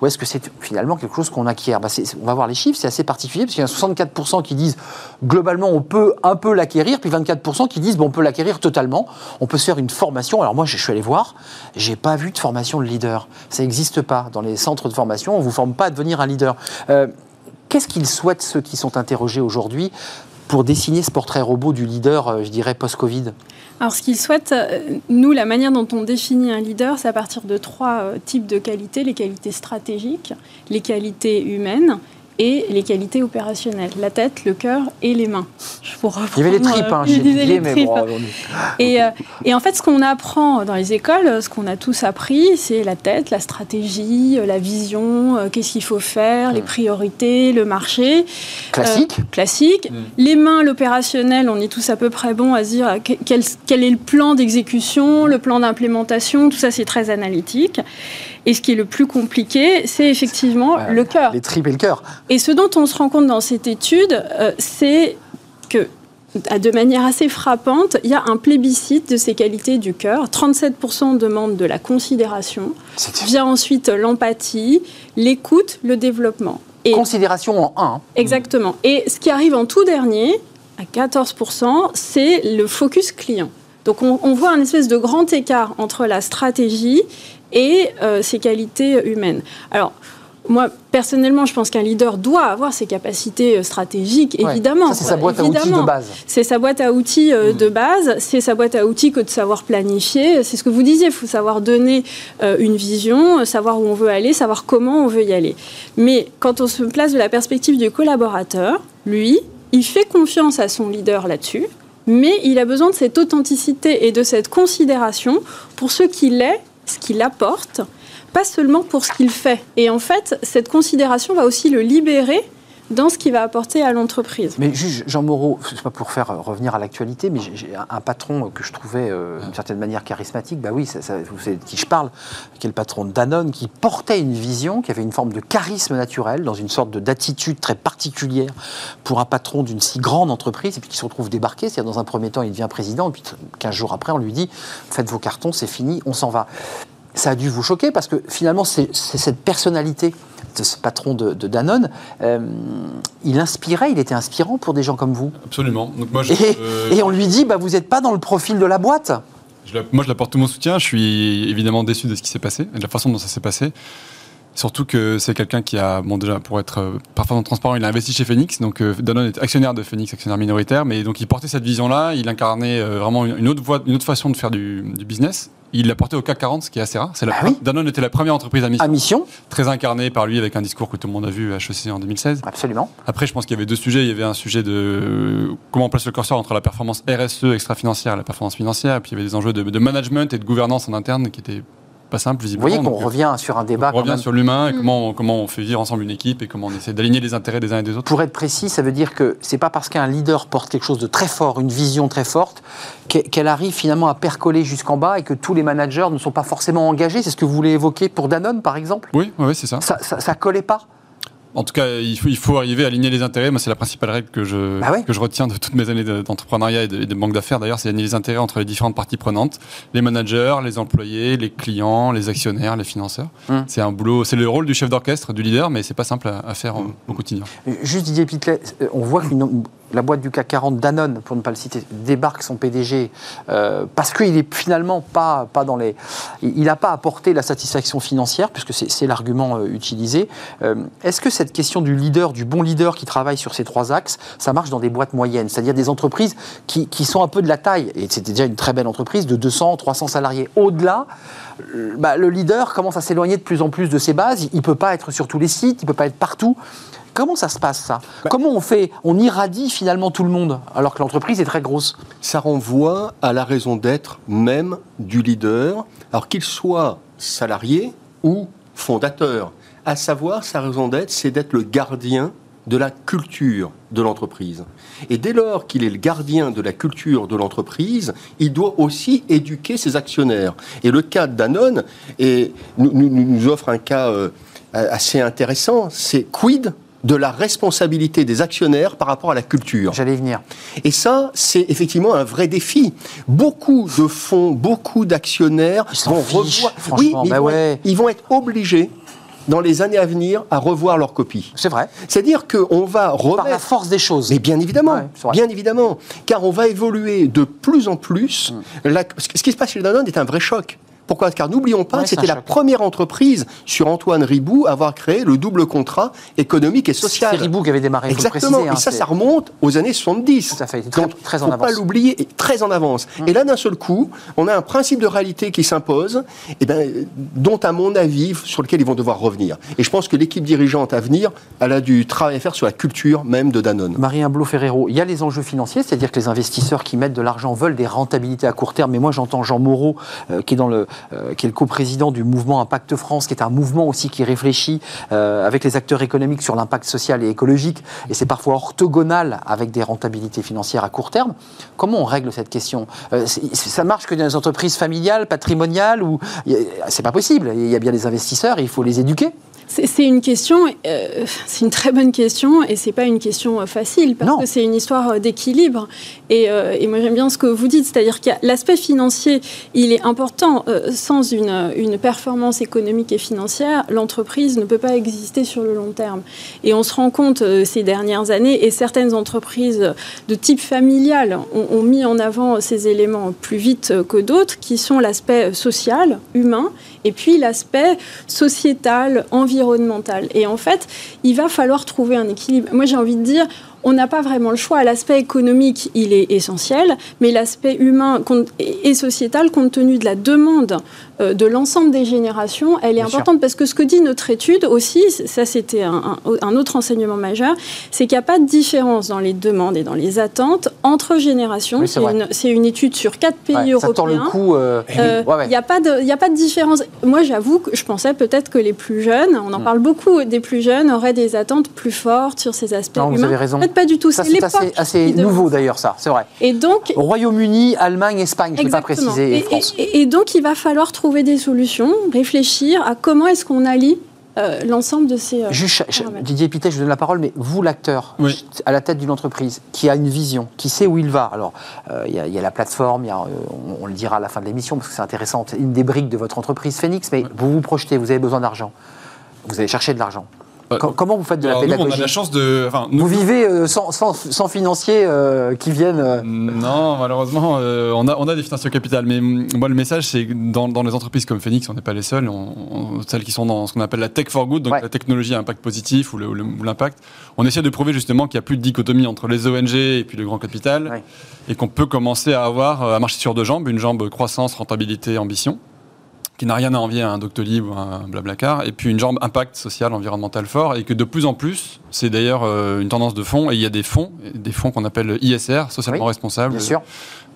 Ou est-ce que c'est finalement quelque chose qu'on acquiert? Bah, On va voir les chiffres, c'est assez particulier, parce qu'il y a 64% qui disent globalement on peut un peu l'acquérir, puis 24% qui disent bon, on peut l'acquérir totalement. On peut se faire une formation. Alors moi, je suis allé voir, j'ai pas vu de formation de leader. Ça n'existe pas. Dans les centres de formation, on vous forme pas à devenir un leader. Euh, Qu'est-ce qu'ils souhaitent, ceux qui sont interrogés aujourd'hui, pour dessiner ce portrait robot du leader, euh, je dirais, post-Covid? Alors, ce qu'ils souhaitent, euh, nous, la manière dont on définit un leader, c'est à partir de trois euh, types de qualités. Les qualités stratégiques, les qualités humaines et les qualités opérationnelles la tête, le cœur et les mains. Je vous Il y avait les tripes, euh, hein, je j'ai disais oublié, les mais tripes. bon, Et, euh, et en fait, ce qu'on apprend dans les écoles, ce qu'on a tous appris, c'est la tête, la stratégie, euh, la vision, euh, qu'est-ce qu'il faut faire, les priorités, le marché. Classique Euh, classique. Les mains, l'opérationnel, on est tous à peu près bons à se dire euh, que- quel, quel est le plan d'exécution, le plan d'implémentation, tout ça c'est très analytique. Et ce qui est le plus compliqué, c'est effectivement le cœur. Les tripes et le cœur. Et ce dont on se rend compte dans cette étude, euh, c'est que de manière assez frappante, il y a un plébiscite de ces qualités du cœur. 37% demandent de la considération. Vient ensuite l'empathie, l'écoute, le développement. Et considération en un. hein. Exactement. Et ce qui arrive en tout dernier, à 14%, c'est le focus client. Donc on, on voit un espèce de grand écart entre la stratégie et euh, ses qualités humaines. Alors, moi, personnellement, je pense qu'un leader doit avoir ses capacités euh, stratégiques, Ouais. évidemment. C'est sa boîte à Évidemment. outils de base. C'est sa boîte à outils euh, de base, c'est sa boîte à outils que de savoir planifier. C'est ce que vous disiez, il faut savoir donner euh, une vision, savoir où on veut aller, savoir comment on veut y aller. Mais quand on se place de la perspective du collaborateur, lui, il fait confiance à son leader là-dessus, mais il a besoin de cette authenticité et de cette considération pour ce qu'il est, ce qu'il apporte, pas seulement pour ce qu'il fait. Et en fait, cette considération va aussi le libérer dans ce qu'il va apporter à l'entreprise. Mais juge Jean Moreau, c'est pas pour faire euh, revenir à l'actualité, mais j'ai- un- patron que je trouvais euh, d'une certaine manière charismatique. Bah oui, vous savez de qui je parle, qui est le patron de Danone, qui portait une vision, qui avait une forme de charisme naturel, dans une sorte de- d'attitude très particulière pour un patron d'une si grande entreprise, et puis qui se retrouve débarqué. C'est-à-dire, dans un premier temps, il devient président, et puis 15 jours après, on lui dit faites vos cartons, c'est fini, on s'en va. Ça a dû vous choquer parce que finalement, c'est cette personnalité de ce patron de, de Danone, euh, il inspirait, il était inspirant pour des gens comme vous. Absolument. Donc moi, je, Et, euh, et on lui dit, bah, vous n'êtes pas dans le profil de la boîte. je moi, je l'apporte tout mon soutien. Je suis évidemment déçu de ce qui s'est passé, et de la façon dont ça s'est passé. Surtout que c'est quelqu'un qui a, bon déjà pour être euh, parfaitement transparent, il a investi chez Phoenix, donc euh, Danone est actionnaire de Phoenix, actionnaire minoritaire, mais donc il portait cette vision-là, il incarnait euh, vraiment une autre, voie, une autre façon de faire du, du business. Il l'a porté au CAC 40, ce qui est assez rare. La, Ah oui Danone était la première entreprise à mission, À mission, très incarnée par lui avec un discours que tout le monde a vu à HEC en 2016. absolument. Après, je pense qu'il y avait deux sujets. Il y avait un sujet de comment on place le curseur entre la performance RSE extra-financière et la performance financière. Et puis il y avait des enjeux de, de management et de gouvernance en interne qui étaient pas Vous voyez qu'on Donc, euh, revient sur un débat on revient même. sur l'humain et comment, on- comment on fait vivre ensemble une équipe et comment on essaie d'aligner les intérêts des uns et des autres. Pour être précis, ça veut dire que c'est pas parce qu'un leader porte quelque chose de très fort, une vision très forte, qu'e- qu'elle arrive finalement à percoler jusqu'en bas et que tous les managers ne sont pas forcément engagés. C'est ce que vous voulez évoquer pour Danone, par exemple? Oui, oui, c'est ça. ça, ça, ça collait pas? En tout cas, il faut, il faut arriver à aligner les intérêts. Moi, c'est la principale règle que je, Bah ouais. que je retiens de toutes mes années de- d'entrepreneuriat et de, de banque d'affaires. D'ailleurs, c'est aligner les intérêts entre les différentes parties prenantes, les managers, les employés, les clients, les actionnaires, les financeurs. Hum. C'est un boulot, c'est le rôle du chef d'orchestre, du leader, mais c'est pas simple à, à faire Hum. au- au quotidien. Juste Didier Pitlet, euh, on voit que la boîte du CAC 40, Danone, pour ne pas le citer, débarque son PDG euh, parce qu'il est finalement pas, pas dans les. Il n'a pas apporté la satisfaction financière, puisque c'est l'argument euh, utilisé. Euh, Est-ce que cette question du leader, du bon leader qui travaille sur ces trois axes, ça marche dans des boîtes moyennes, c'est-à-dire des entreprises qui, qui sont un peu de la taille, et c'était déjà une très belle entreprise de 200, 300 salariés. Au-delà, euh, bah, le leader commence à s'éloigner de plus en plus de ses bases. Il ne peut pas être sur tous les sites, il ne peut pas être partout. Comment ça se passe ça Comment on fait On irradie finalement tout le monde alors que l'entreprise est très grosse. Ça renvoie à la raison d'être même du leader, alors qu'il soit salarié ou fondateur. À savoir, sa raison d'être, c'est d'être le gardien de la culture de l'entreprise. Et dès lors qu'il est le gardien de la culture de l'entreprise, il doit aussi éduquer ses actionnaires. Et le cas de Danone nous, nous- nous offre un cas euh, assez intéressant, c'est quid de la responsabilité des actionnaires par rapport à la culture. J'allais y venir. Et ça, c'est effectivement un vrai défi. Beaucoup de fonds, beaucoup d'actionnaires Ils vont fichent, revoir. franchement, Oui, mais bah ils, vont ouais. ils vont être obligés, dans les années à venir, à revoir leur copie. C'est vrai. C'est-à-dire qu'on va Par la remettre. force des choses. Mais bien évidemment, Ouais, bien évidemment, car on va évoluer de plus en plus. Mm. La- ce qui se passe chez Danone est un vrai choc. Pourquoi Car n'oublions pas Ouais, c'était la première entreprise sur Antoine Ribou à avoir créé le double contrat économique et social. C'est Ribou qui avait démarré, Exactement. préciser, hein, et ça, ça remonte aux années 70. Tout à fait, très- Donc, très en faut avance. Hum. pas l'oublier, très en avance. Et là, d'un seul coup, on a un principe de réalité qui s'impose, et ben, dont, à mon avis, sur lequel ils vont devoir revenir. Et je pense que l'équipe dirigeante à venir, elle a du travail à faire sur la culture même de Danone. Marie Blot Ferrero, il y a les enjeux financiers, c'est-à-dire que les investisseurs qui mettent de l'argent veulent des rentabilités à court terme. Mais moi, j'entends Jean Moreau, euh, qui, est dans le, qui est le coprésident du mouvement Impact France, qui est un mouvement aussi qui réfléchit euh, avec les acteurs économiques sur l'impact social et écologique. Et c'est parfois orthogonal avec des rentabilités financières à court terme. Comment on règle cette question? Euh, Ça marche que dans les entreprises familiales, patrimoniales ou C'est pas possible. Il y a bien des investisseurs et il faut les éduquer. C'est une question, euh, c'est une très bonne question et c'est pas une question euh, facile parce Non. que c'est une histoire euh, d'équilibre. Et, euh, et moi j'aime bien ce que vous dites, c'est-à-dire que l'aspect financier, il est important. Euh, sans une, une performance économique et financière, l'entreprise ne peut pas exister sur le long terme. Et on se rend compte ces dernières années, et certaines entreprises de type familial ont, ont mis en avant ces éléments plus vite que d'autres, qui sont l'aspect social, humain, et puis l'aspect sociétal, environnemental. Et en fait, il va falloir trouver un équilibre. Moi, j'ai envie de dire, on n'a pas vraiment le choix. L'aspect économique, il est essentiel, mais l'aspect humain et sociétal, compte tenu de la demande euh, de l'ensemble des générations, elle est Bien sûr. importante parce que ce que dit notre étude aussi, ça c'était un, autre enseignement majeur, c'est qu'il n'y a pas de différence dans les demandes et dans les attentes entre générations. Oui, c'est une, étude sur quatre pays Ouais, ça européens. tord le coup. euh, Euh, ouais. Il n'y a, pas de- il y a pas de différence. Moi, j'avoue que je pensais peut-être que les plus jeunes, on en Mm. parle beaucoup, des plus jeunes auraient des attentes plus fortes sur ces aspects Non, vous humains. avez raison. En fait, pas du tout. Ça, C'est c'est l'époque assez, assez nouveau d'ailleurs, ça, c'est vrai. Et donc, Royaume-Uni, Allemagne, Espagne, je ne pas préciser, et, Et- France. et- et donc, il va falloir trouver des solutions, réfléchir à comment est-ce qu'on allie euh, l'ensemble de ces. euh, Juste. Didier Pitet, je vous donne la parole, mais vous, l'acteur, Oui. à la tête d'une entreprise, qui a une vision, qui sait où il va. Alors, euh, il y, a- il y a la plateforme, il y a, euh, on, on le dira à la fin de l'émission parce que c'est intéressant, une des briques de votre entreprise Phoenix, mais vous vous projetez, vous avez besoin d'argent. Vous allez chercher de l'argent. Euh, Com- comment vous faites de la Alors, nous, on a pédagogie la chance de. Enfin, nous- Vous vivez euh, sans, sans- sans financiers euh, qui viennent. euh, Non, malheureusement, on, a, on a des financiers au capital. Mais mm, moi, le message, c'est que dans, dans les entreprises comme Phoenix, on n'est pas les seuls. On- on- celles qui sont dans ce qu'on appelle la tech for good, donc Ouais. la technologie à impact positif ou l'impact. On essaie de prouver justement qu'il n'y a plus de dichotomie entre les ONG et puis le grand capital. Ouais. Et qu'on peut commencer à avoir, à marcher sur deux jambes, une jambe croissance, rentabilité, ambition qui n'a rien à envier à un Doctolib ou un Blablacar, et puis une jambe impact social, environnemental fort, et que de plus en plus, c'est d'ailleurs euh, une tendance de fonds, et il y a des fonds, des fonds qu'on appelle ISR, socialement Oui, responsables, sûr.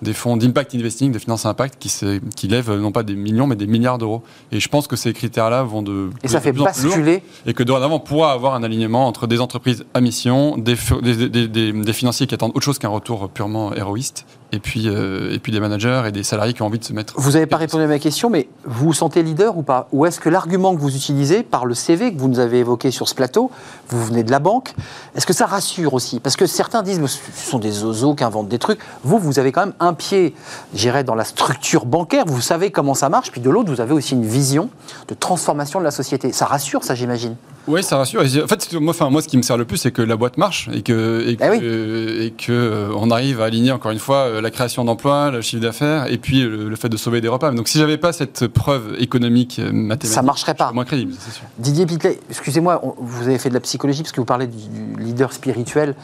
Des fonds d'impact investing, de finance à impact, qui, qui lèvent non pas des millions, mais des milliards d'euros. Et je pense que ces critères-là vont de Et ça de fait plus basculer. et que dorénavant, on pourra avoir un alignement entre des entreprises à mission, des, des, des- des- des financiers qui attendent autre chose qu'un retour purement héroïste, et puis, euh, et puis des managers et des salariés qui ont envie de se mettre... Vous n'avez pas répondu à ma question, mais vous vous sentez leader ou pas? Ou est-ce que l'argument que vous utilisez par le CV que vous nous avez évoqué sur ce plateau, vous venez de la banque, est-ce que ça rassure aussi? Parce que certains disent ce sont des oiseaux qui inventent des trucs. Vous, vous avez quand même un pied, j'irais, dans la structure bancaire, vous savez comment ça marche, puis de l'autre, vous avez aussi une vision de transformation de la société. Ça rassure, ça, j'imagine. Oui, ça rassure. En fait, moi, enfin, moi, ce qui me sert le plus, c'est que la boîte marche et que, et que, Eh oui. et que euh, on arrive à aligner encore une fois euh, la création d'emplois, le chiffre d'affaires et puis le, le fait de sauver des repas. Donc, si j'avais pas cette preuve économique, euh, mathématique, Ça marcherait pas. moins crédible, c'est sûr. Didier Pitley, excusez-moi, vous avez fait de la psychologie parce que vous parlez du, du leader spirituel.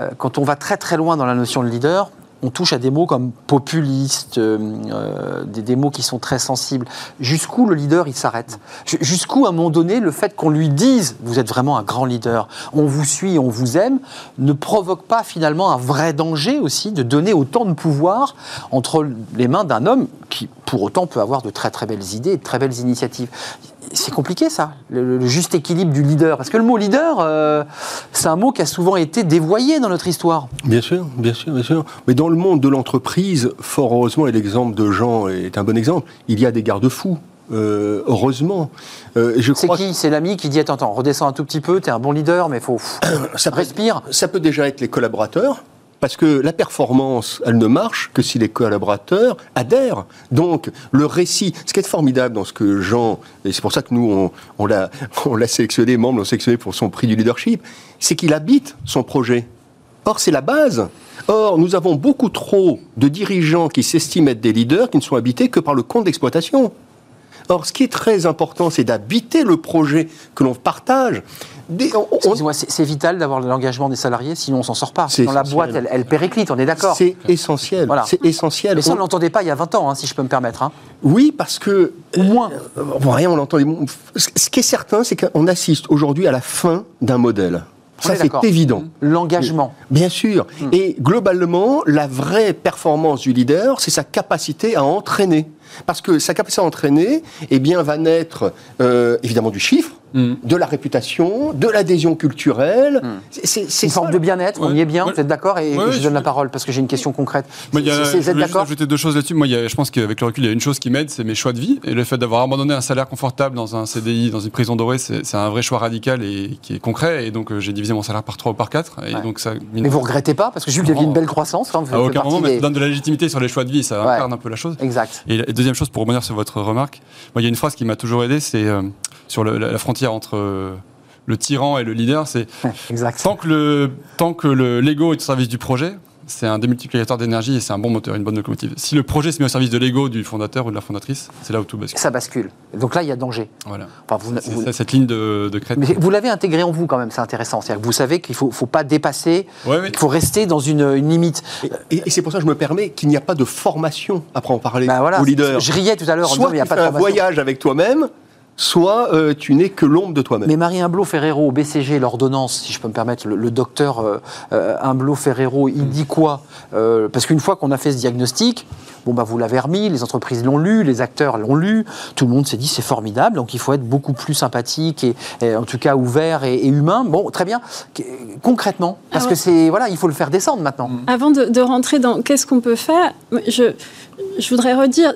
Euh, quand on va très très loin dans la notion de leader, on touche à des mots comme populiste, euh, euh, des, mots qui sont très sensibles. Jusqu'où le leader il s'arrête? Ju- Jusqu'où à un moment donné le fait qu'on lui dise vous êtes vraiment un grand leader, on vous suit, on vous aime, ne provoque pas finalement un vrai danger aussi de donner autant de pouvoir entre les mains d'un homme qui pour autant peut avoir de très très belles idées, et de très belles initiatives. C'est compliqué ça, le, le juste équilibre du leader. Parce que le mot leader, euh, c'est un mot qui a souvent été dévoyé dans notre histoire. Bien sûr, bien sûr, bien sûr. Mais dans le monde de l'entreprise, fort heureusement, et l'exemple de Jean est un bon exemple, il y a des garde-fous. Euh, heureusement. Euh, je C'est crois qui? C'est l'ami qui dit Attends, attends, redescends un tout petit peu, t'es un bon leader, mais faut. ça peut, Respire. ça peut déjà être les collaborateurs. Parce que la performance, elle ne marche que si les collaborateurs adhèrent. Donc, le récit, ce qui est formidable dans ce que Jean, et c'est pour ça que nous, on, on l'a on l'a sélectionné, membres l'ont sélectionné pour son prix du leadership, c'est qu'il habite son projet. Or, c'est la base. Or, nous avons beaucoup trop de dirigeants qui s'estiment être des leaders qui ne sont habités que par le compte d'exploitation. Or, ce qui est très important, c'est d'habiter le projet que l'on partage. On- c'est vital d'avoir l'engagement des salariés, sinon on s'en sort pas. Sinon la boîte, elle, elle périclite, on est d'accord. C'est essentiel. Voilà. C'est essentiel. Mais ça, on ne l'entendait pas il y a 20 ans, hein, si je peux me permettre. hein. Oui, parce que. Ou moins. Euh, bon, rien, on l'entend. Ce qui est certain, c'est qu'on assiste aujourd'hui à la fin d'un modèle. Ça, est c'est évident. L'engagement. Bien sûr. Hmm. Et globalement, la vraie performance du leader, c'est sa capacité à entraîner. Parce que sa capacité à entraîner, eh bien, va naître euh, évidemment du chiffre, Mm. de la réputation, de l'adhésion culturelle. C'est- C'est une forme de bien-être, on y est bien, Ouais. vous êtes d'accord Et Ouais, je je donne la parole parce que j'ai une question concrète. Moi, il y a, Vous êtes voulais juste d'accord ajouter deux choses là-dessus. Moi, il y a- je pense qu'avec le recul, il y a une chose qui m'aide, c'est mes choix de vie. Et le fait d'avoir abandonné un salaire confortable dans un CDI, dans une prison dorée, c'est un vrai choix radical et qui est concret. Et donc, euh, j'ai divisé mon salaire par trois ou par quatre. Et Ouais. donc, ça. Mais vous regrettez pas Parce que Jules, vous aviez une belle croissance. hein, vous À aucun moment, mais ça donne de la légitimité sur les choix de vie. Ça Ouais. incarne un peu la chose. Exact. Et deuxième chose, pour rebondir sur votre remarque, moi, il y a une phrase qui m'a toujours aidé, c'est euh, sur le- la, la frontière entre euh, le tyran et le leader, c'est tant que le tant que le l'ego est au service du projet, c'est un démultiplicateur d'énergie et c'est un bon moteur, une bonne locomotive. Si le projet se met au service de l'ego du fondateur ou de la fondatrice, c'est là où tout bascule. Ça bascule. Donc là, il y a danger. Voilà. Enfin, vous- C'est vous- ça, cette ligne de, de crête. mais vous l'avez intégré en vous quand même, c'est intéressant. C'est-à-dire que vous savez qu'il ne faut, faut pas dépasser, Ouais, il faut rester dans une, une limite. Et, et c'est pour ça que je me permets qu'il n'y a pas de formation, après en parler, Ben voilà, au leader. Je riais tout à l'heure en disant, Soit mais il n'y a tu pas fais de un formation. voyage avec toi-même, soit euh, tu n'es que l'ombre de toi-même. Mais Marie Humblot Ferrero, au BCG, l'ordonnance, si je peux me permettre, le, le docteur euh, euh, Humblot Ferrero, il dit quoi Euh, Parce qu'une fois qu'on a fait ce diagnostic, bon bah vous l'avez remis, les entreprises l'ont lu, les acteurs l'ont lu, tout le monde s'est dit c'est formidable, donc il faut être beaucoup plus sympathique et, et en tout cas ouvert et, et humain. Bon, très bien. Concrètement, parce Alors- que c'est voilà, il faut le faire descendre maintenant. Avant de, de rentrer dans qu'est-ce qu'on peut faire, je, je voudrais redire,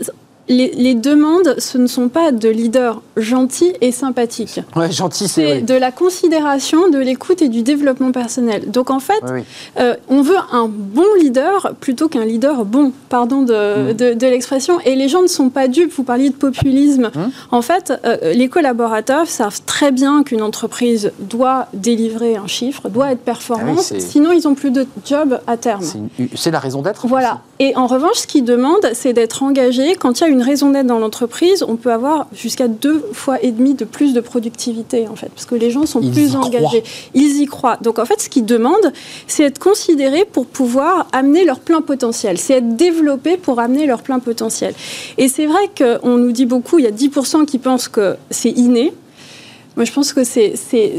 les, les demandes, ce ne sont pas de leaders gentils et sympathiques. Ouais, gentil, C'est de la considération, de l'écoute et du développement personnel. Donc en fait, oui. euh, on veut un bon leader plutôt qu'un leader bon, pardon de, de- de l'expression. Et les gens ne sont pas dupes. Vous parliez de populisme. Hum. En fait, euh, les collaborateurs savent très bien qu'une entreprise doit délivrer un chiffre, doit être performante. Ah sinon, ils n'ont plus de job à terme. C'est une- la raison d'être. Voilà. Et en revanche, ce qu'ils demandent, c'est d'être engagé. Quand il y a une raison d'être dans l'entreprise, on peut avoir jusqu'à deux fois et demi de plus de productivité, en fait, parce que les gens sont Ils plus croient. engagés. Ils y croient. Donc, en fait, ce qu'ils demandent, c'est être considérés pour pouvoir amener leur plein potentiel. C'est être développés pour amener leur plein potentiel. Et c'est vrai qu'on nous dit beaucoup, il y a 10% qui pensent que c'est inné. Moi, je pense que c'est,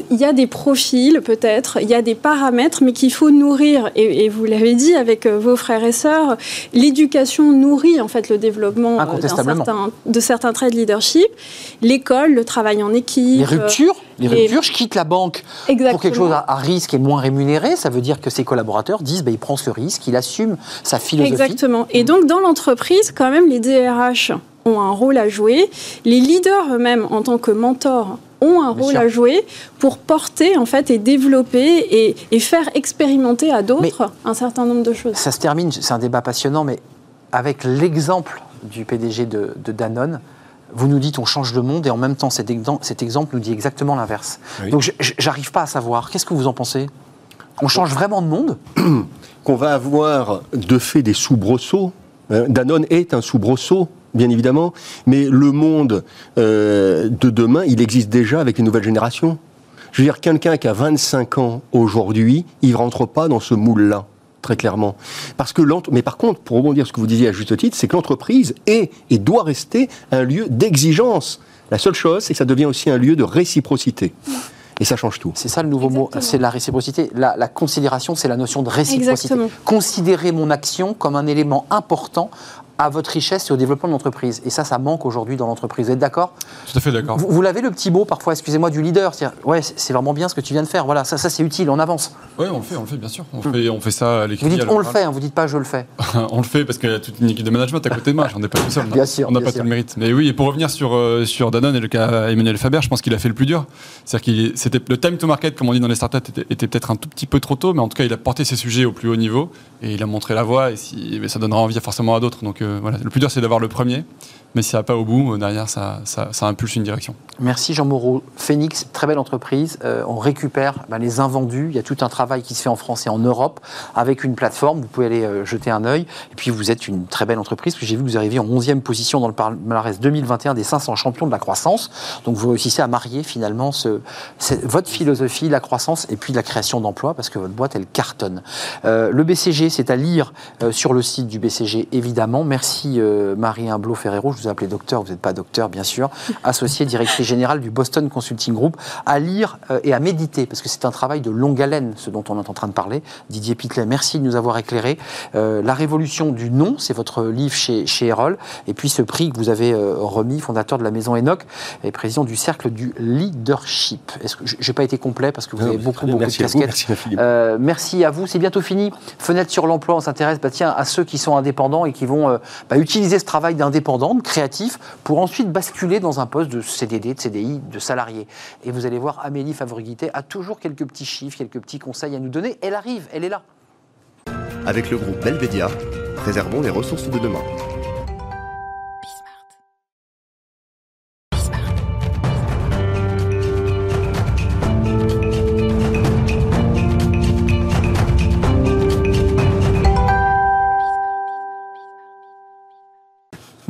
il y a des profils peut-être, il y a des paramètres, mais qu'il faut nourrir. Et, et vous l'avez dit avec euh, vos frères et sœurs, l'éducation nourrit en fait le développement euh, certain- de certains traits de leadership. L'école, le travail en équipe. Les ruptures, les les- ruptures, je quitte la banque euh, Exactement. pour quelque chose à, à risque et moins rémunéré, ça veut dire que ses collaborateurs disent bah, il prend ce risque, il assume sa philosophie. Exactement. Et donc, dans l'entreprise, quand même, les DRH ont un rôle à jouer. Les leaders eux-mêmes, en tant que mentors, ont un Bien rôle sûr. à jouer pour porter, en fait, et développer et, et faire expérimenter à d'autres un certain nombre de choses. Ça se termine, c'est un débat passionnant, mais avec l'exemple du PDG de, de Danone, vous nous dites on change le monde et en même temps cet, exem- cet exemple nous dit exactement l'inverse. Oui. Donc j'arrive pas à savoir. Qu'est-ce que vous en pensez? On change vraiment de monde? Qu'on va avoir de fait des soubresauts? hein. Danone est un soubresaut, bien évidemment, mais le monde euh, de demain, il existe déjà avec les nouvelles générations. Je veux dire, quelqu'un qui a 25 ans aujourd'hui, il ne rentre pas dans ce moule-là. très clairement. Parce que mais par contre, pour rebondir sur ce que vous disiez à juste titre, c'est que l'entreprise est et doit rester un lieu d'exigence. La seule chose, c'est que ça devient aussi un lieu de réciprocité. Et ça change tout. C'est ça le nouveau mot, c'est la réciprocité. La, la considération, c'est la notion de réciprocité. Exactement. Considérer mon action comme un élément important à votre richesse et au développement de l'entreprise. Et ça, ça manque aujourd'hui dans l'entreprise. Vous êtes d'accord Tout à fait d'accord. Vous, vous l'avez le petit mot parfois, excusez-moi, du leader. Ouais, c'est c'est vraiment bien ce que tu viens de faire. Voilà, ça, ça c'est utile, on avance. Oui, on le fait, on le fait, bien sûr. On, fait, on fait ça à l'écrit. Vous dites on le fait, hein, vous dites pas je le fais. on le fait parce qu'il y a toute une équipe de management à côté de moi. J'en ai pas tout seul. Bien sûr, On n'a pas sûr. tout le mérite. Mais oui, et pour revenir sur, euh, sur Danone et le cas Emmanuel Faber, je pense qu'il a fait le plus dur. C'est-à-dire c'était le time to market, comme on dit dans les startups, était, était peut-être un tout petit peu trop tôt, mais en tout cas, il a porté ses sujets au plus haut niveau et il a montré la voie. Et si, mais ça donnera envie forcément à d'autres. Donc euh, le plus dur, c'est d'avoir le premier. Mais si ça va pas au bout, euh, derrière, ça, impulse une direction. Merci Jean Moreau. Phoenix, très belle entreprise. Euh, on récupère ben, les invendus. Il y a tout un travail qui se fait en France et en Europe avec une plateforme. Vous pouvez aller euh, jeter un œil. Et puis vous êtes une très belle entreprise. J'ai vu que vous arrivez en 11e position dans le palmarès 2021 des 500 champions de la croissance. Donc vous réussissez à marier finalement votre philosophie, la croissance et puis la création d'emplois parce que votre boîte elle cartonne. Le BCG, c'est à lire sur le site du BCG évidemment. Merci Marie Imblot Ferrero. Je vous ai appelé docteur. Vous n'êtes pas docteur bien sûr. Associée directrice générale du Boston Consulting Group. À lire euh, et à méditer parce que c'est un travail de longue haleine ce dont on est en train de parler. Didier Pitlet, merci de nous avoir éclairé. Euh, la révolution du nom, c'est votre livre chez, chez Erol. Et puis ce prix que vous avez euh, remis, fondateur de la maison Enoch et président du cercle du leadership. Est-ce que n'ai pas été complet parce que vous Non, avez beaucoup, beaucoup Merci de à vous, casquettes. merci. Euh, à vous. C'est bientôt fini. Fenêtre sur l'emploi, on s'intéresse bah, tiens, à ceux qui sont indépendants et qui vont euh, bah, utiliser ce travail d'indépendant, créatif, pour ensuite basculer dans un poste de CDD, de CDI, de salarié. Et vous allez voir, Amélie Favriguité a toujours quelques petits chiffres, quelques petits conseils à nous donner. Elle arrive, elle est là. Avec le groupe Belvedia, préservons les ressources de demain.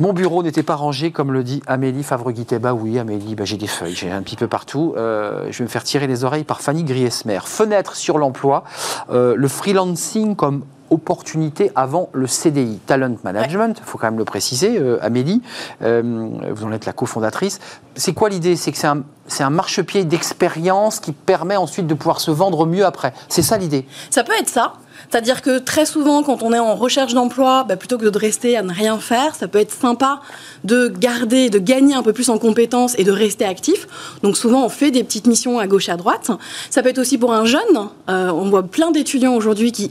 Mon bureau n'était pas rangé, comme le dit Amélie Favreguité. Bah oui, Amélie, bah j'ai des feuilles, j'ai un petit peu partout. Euh, je vais me faire tirer les oreilles par Fanny Griesmer. Fenêtre sur l'emploi, euh, le freelancing comme opportunité avant le CDI, Talent Management, il faut quand même le préciser, euh, Amélie, vous en êtes la cofondatrice. C'est quoi l'idée? C'est que c'est un, c'est un marchepied d'expérience qui permet ensuite de pouvoir se vendre mieux après. C'est ça l'idée Ça peut être ça. C'est-à-dire que très souvent, quand on est en recherche d'emploi, bah, plutôt que de rester à ne rien faire, ça peut être sympa de garder, de gagner un peu plus en compétences et de rester actif. Donc souvent, on fait des petites missions à gauche, à droite. Ça peut être aussi pour un jeune. Euh, on voit plein d'étudiants aujourd'hui qui,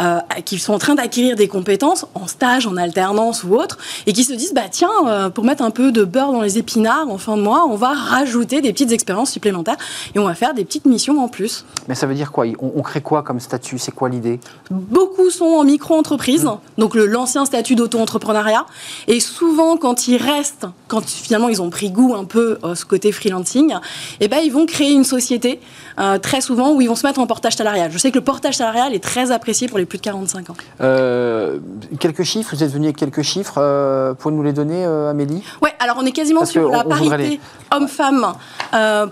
euh, qui sont en train d'acquérir des compétences en stage, en alternance ou autre, et qui se disent, bah tiens, euh, pour mettre un peu de beurre dans les épinards en fin de mois, on va rajouter des petites expériences supplémentaires et on va faire des petites missions en plus. Mais ça veut dire quoi? On, on crée quoi comme statut? C'est quoi l'idée? Beaucoup sont en micro-entreprise, donc le- l'ancien statut d'auto-entrepreneuriat. Et souvent, quand ils restent, quand finalement ils ont pris goût un peu à ce côté freelancing, eh ben, ils vont créer une société, euh, très souvent, où ils vont se mettre en portage salarial. Je sais que le portage salarial est très apprécié pour les plus de 45 ans. Euh, quelques chiffres, vous êtes venu avec quelques chiffres. Euh, pouvez nous les donner, euh, Amélie? Ouais, alors on est quasiment Parce sur la on- parité homme-femme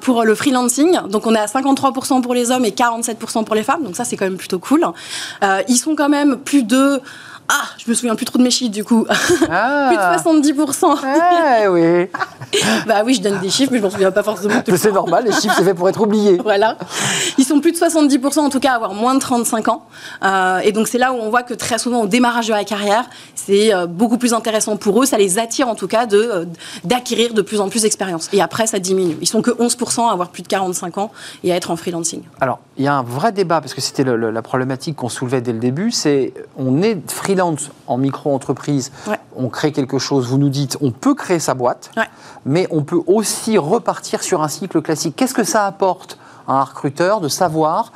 pour le freelancing. Donc on est à 53% pour les hommes et 47% pour les femmes. Donc ça, c'est quand même plutôt cool. Ils sont quand même plus de... Ah, je me souviens plus trop de mes chiffres du coup. Ah plus de 70%. Eh oui, bah oui, je donne des chiffres, mais je m'en souviens pas forcément. c'est normal, les chiffres c'est fait pour être oubliés. Voilà. Ils sont plus de 70% en tout cas à avoir moins de 35 ans. Euh, et donc c'est là où on voit que très souvent au démarrage de la carrière, c'est euh, beaucoup plus intéressant pour eux. Ça les attire en tout cas de, euh, d'acquérir de plus en plus d'expérience. Et après, ça diminue. Ils sont que 11% à avoir plus de 45 ans et à être en freelancing. Alors, il y a un vrai débat, parce que c'était la problématique qu'on soulevait dès le début, c'est on est freelance en micro-entreprise, Ouais. on crée quelque chose, vous nous dites, on peut créer sa boîte, Ouais. mais on peut aussi repartir sur un cycle classique. Qu'est-ce que ça apporte à un recruteur de savoir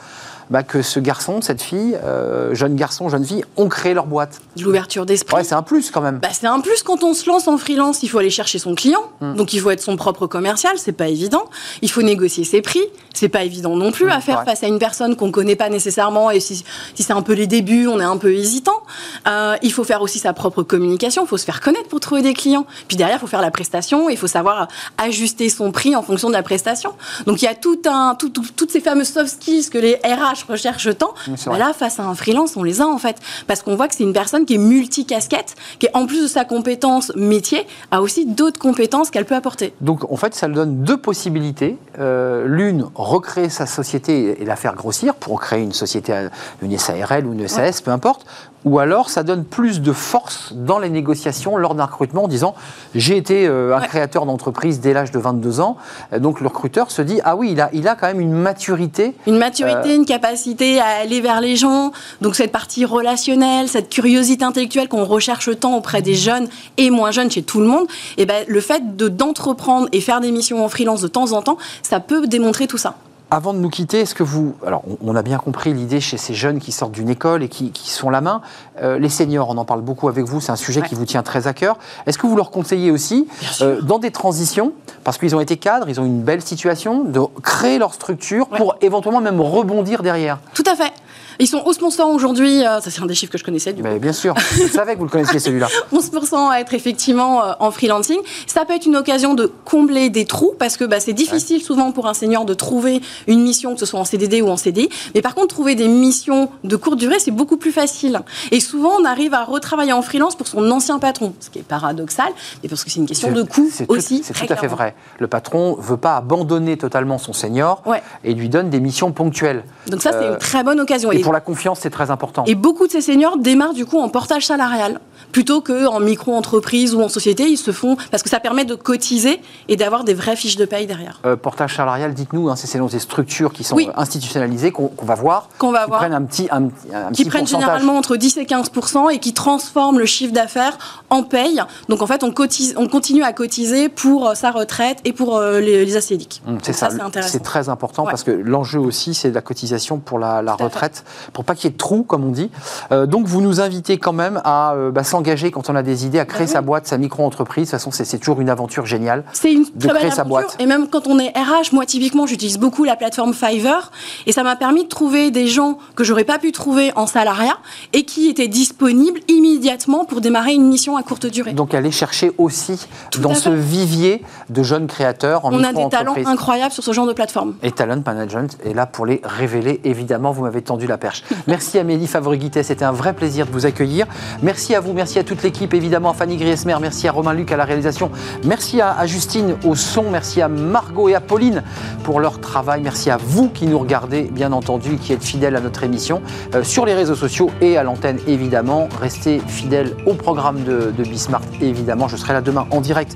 bah, que ce garçon, cette fille, euh, jeune garçon, jeune fille, ont créé leur boîte De l'ouverture d'esprit. Ouais, c'est un plus quand même. Bah, c'est un plus quand on se lance en freelance, il faut aller chercher son client. Donc il faut être son propre commercial, c'est pas évident. Il faut négocier ses prix, c'est pas évident non plus à faire ouais. face à une personne qu'on connaît pas nécessairement et si, si c'est un peu les débuts, on est un peu hésitant. Euh, il faut faire aussi sa propre communication, il faut se faire connaître pour trouver des clients. Puis derrière, il faut faire la prestation, il faut savoir ajuster son prix en fonction de la prestation. Donc il y a tout un, tout- tout- toutes ces fameuses soft skills que les RH RH recherche tant, bah là, face à un freelance, on les a en fait. Parce qu'on voit que c'est une personne qui est multicasquette, qui, en plus de sa compétence métier, a aussi d'autres compétences qu'elle peut apporter. Donc en fait, ça lui donne deux possibilités. Euh, L'une, recréer sa société et la faire grossir pour créer une société, euh, une SARL ou une SAS, peu importe. Ou alors, ça donne plus de force dans les négociations lors d'un recrutement en disant j'ai été euh, un Ouais. créateur d'entreprise dès l'âge de 22 ans. Euh, Donc le recruteur se dit ah oui, il a, il a quand même une maturité. Une maturité, Euh. une capacité à aller vers les gens, donc cette partie relationnelle, cette curiosité intellectuelle qu'on recherche tant auprès des jeunes et moins jeunes chez tout le monde, et ben le fait de d'entreprendre et faire des missions en freelance de temps en temps, ça peut démontrer tout ça. Avant de nous quitter, est-ce que vous... Alors, on- a bien compris l'idée chez ces jeunes qui sortent d'une école et qui, qui sont la main. Euh, les seniors, on en parle beaucoup avec vous, c'est un sujet Ouais. qui vous tient très à cœur. Est-ce que vous leur conseillez aussi, euh, dans des transitions, parce qu'ils ont été cadres, ils ont une belle situation, de créer leur structure Ouais. pour éventuellement même rebondir derrière? Tout à fait. Ils sont 11% aujourd'hui, euh, ça c'est un des chiffres que je connaissais du coup. Mais bien sûr, je savais que vous le connaissiez celui-là. 11% à être effectivement euh, en freelancing. Ça peut être une occasion de combler des trous parce que bah, c'est difficile souvent pour un senior de trouver une mission, que ce soit en CDD ou en CDI. Mais par contre, trouver des missions de courte durée, c'est beaucoup plus facile. Et souvent, on arrive à retravailler en freelance pour son ancien patron, ce qui est paradoxal, mais parce que c'est une question de coût aussi. C'est tout à fait vrai. Le patron veut pas abandonner totalement son senior Ouais. et lui donne des missions ponctuelles. Donc ça, c'est Euh, une très bonne occasion. Et Et- pour la confiance, c'est très important. Et beaucoup de ces seniors démarrent du coup en portage salarial plutôt qu'en micro-entreprise ou en société. Ils se font parce que ça permet de cotiser et d'avoir des vraies fiches de paye derrière. Euh, portage salarial, dites-nous, hein, c'est selon des structures qui sont Oui. institutionnalisées qu'on va voir, Qu'on va qui voir. prennent un petit, un, un qui petit prennent pourcentage. généralement entre 10 et 15 et qui transforment le chiffre d'affaires en paye. Donc en fait, on, cotise, on continue à cotiser pour euh, sa retraite et pour euh, les, les ACDIC. Hum, C'est ça, c'est très important Ouais. parce que l'enjeu aussi, c'est la cotisation pour la, retraite, pour pas qu'il y ait de trous, comme on dit. Euh, donc, vous nous invitez quand même à euh, bah, s'engager quand on a des idées, à créer Bah sa oui. boîte, sa micro-entreprise. De toute façon, c'est toujours une aventure géniale. C'est une de créer sa aventure. boîte. Et même quand on est RH, moi typiquement, j'utilise beaucoup la plateforme Fiverr. Et ça m'a permis de trouver des gens que j'aurais pas pu trouver en salariat et qui étaient disponibles immédiatement pour démarrer une mission à courte durée. Donc, aller chercher aussi Tout dans ce vivier de jeunes créateurs en on a des talents incroyables sur ce genre de plateforme. Et Talent Management est là pour les révéler. Évidemment, vous m'avez tendu la perche. Merci Amélie Favreguité, c'était un vrai plaisir de vous accueillir. Merci à vous, merci à toute l'équipe, évidemment à Fanny Griesmer, merci à Romain Luc à la réalisation, merci à, Justine au son, merci à Margot et à Pauline pour leur travail, merci à vous qui nous regardez, bien entendu, qui êtes fidèles à notre émission euh, sur les réseaux sociaux et à l'antenne, évidemment. Restez fidèles au programme de, de Bismart, évidemment. Je serai là demain en direct.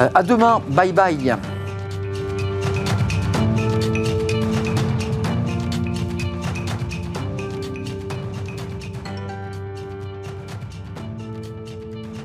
Euh, à demain, bye bye.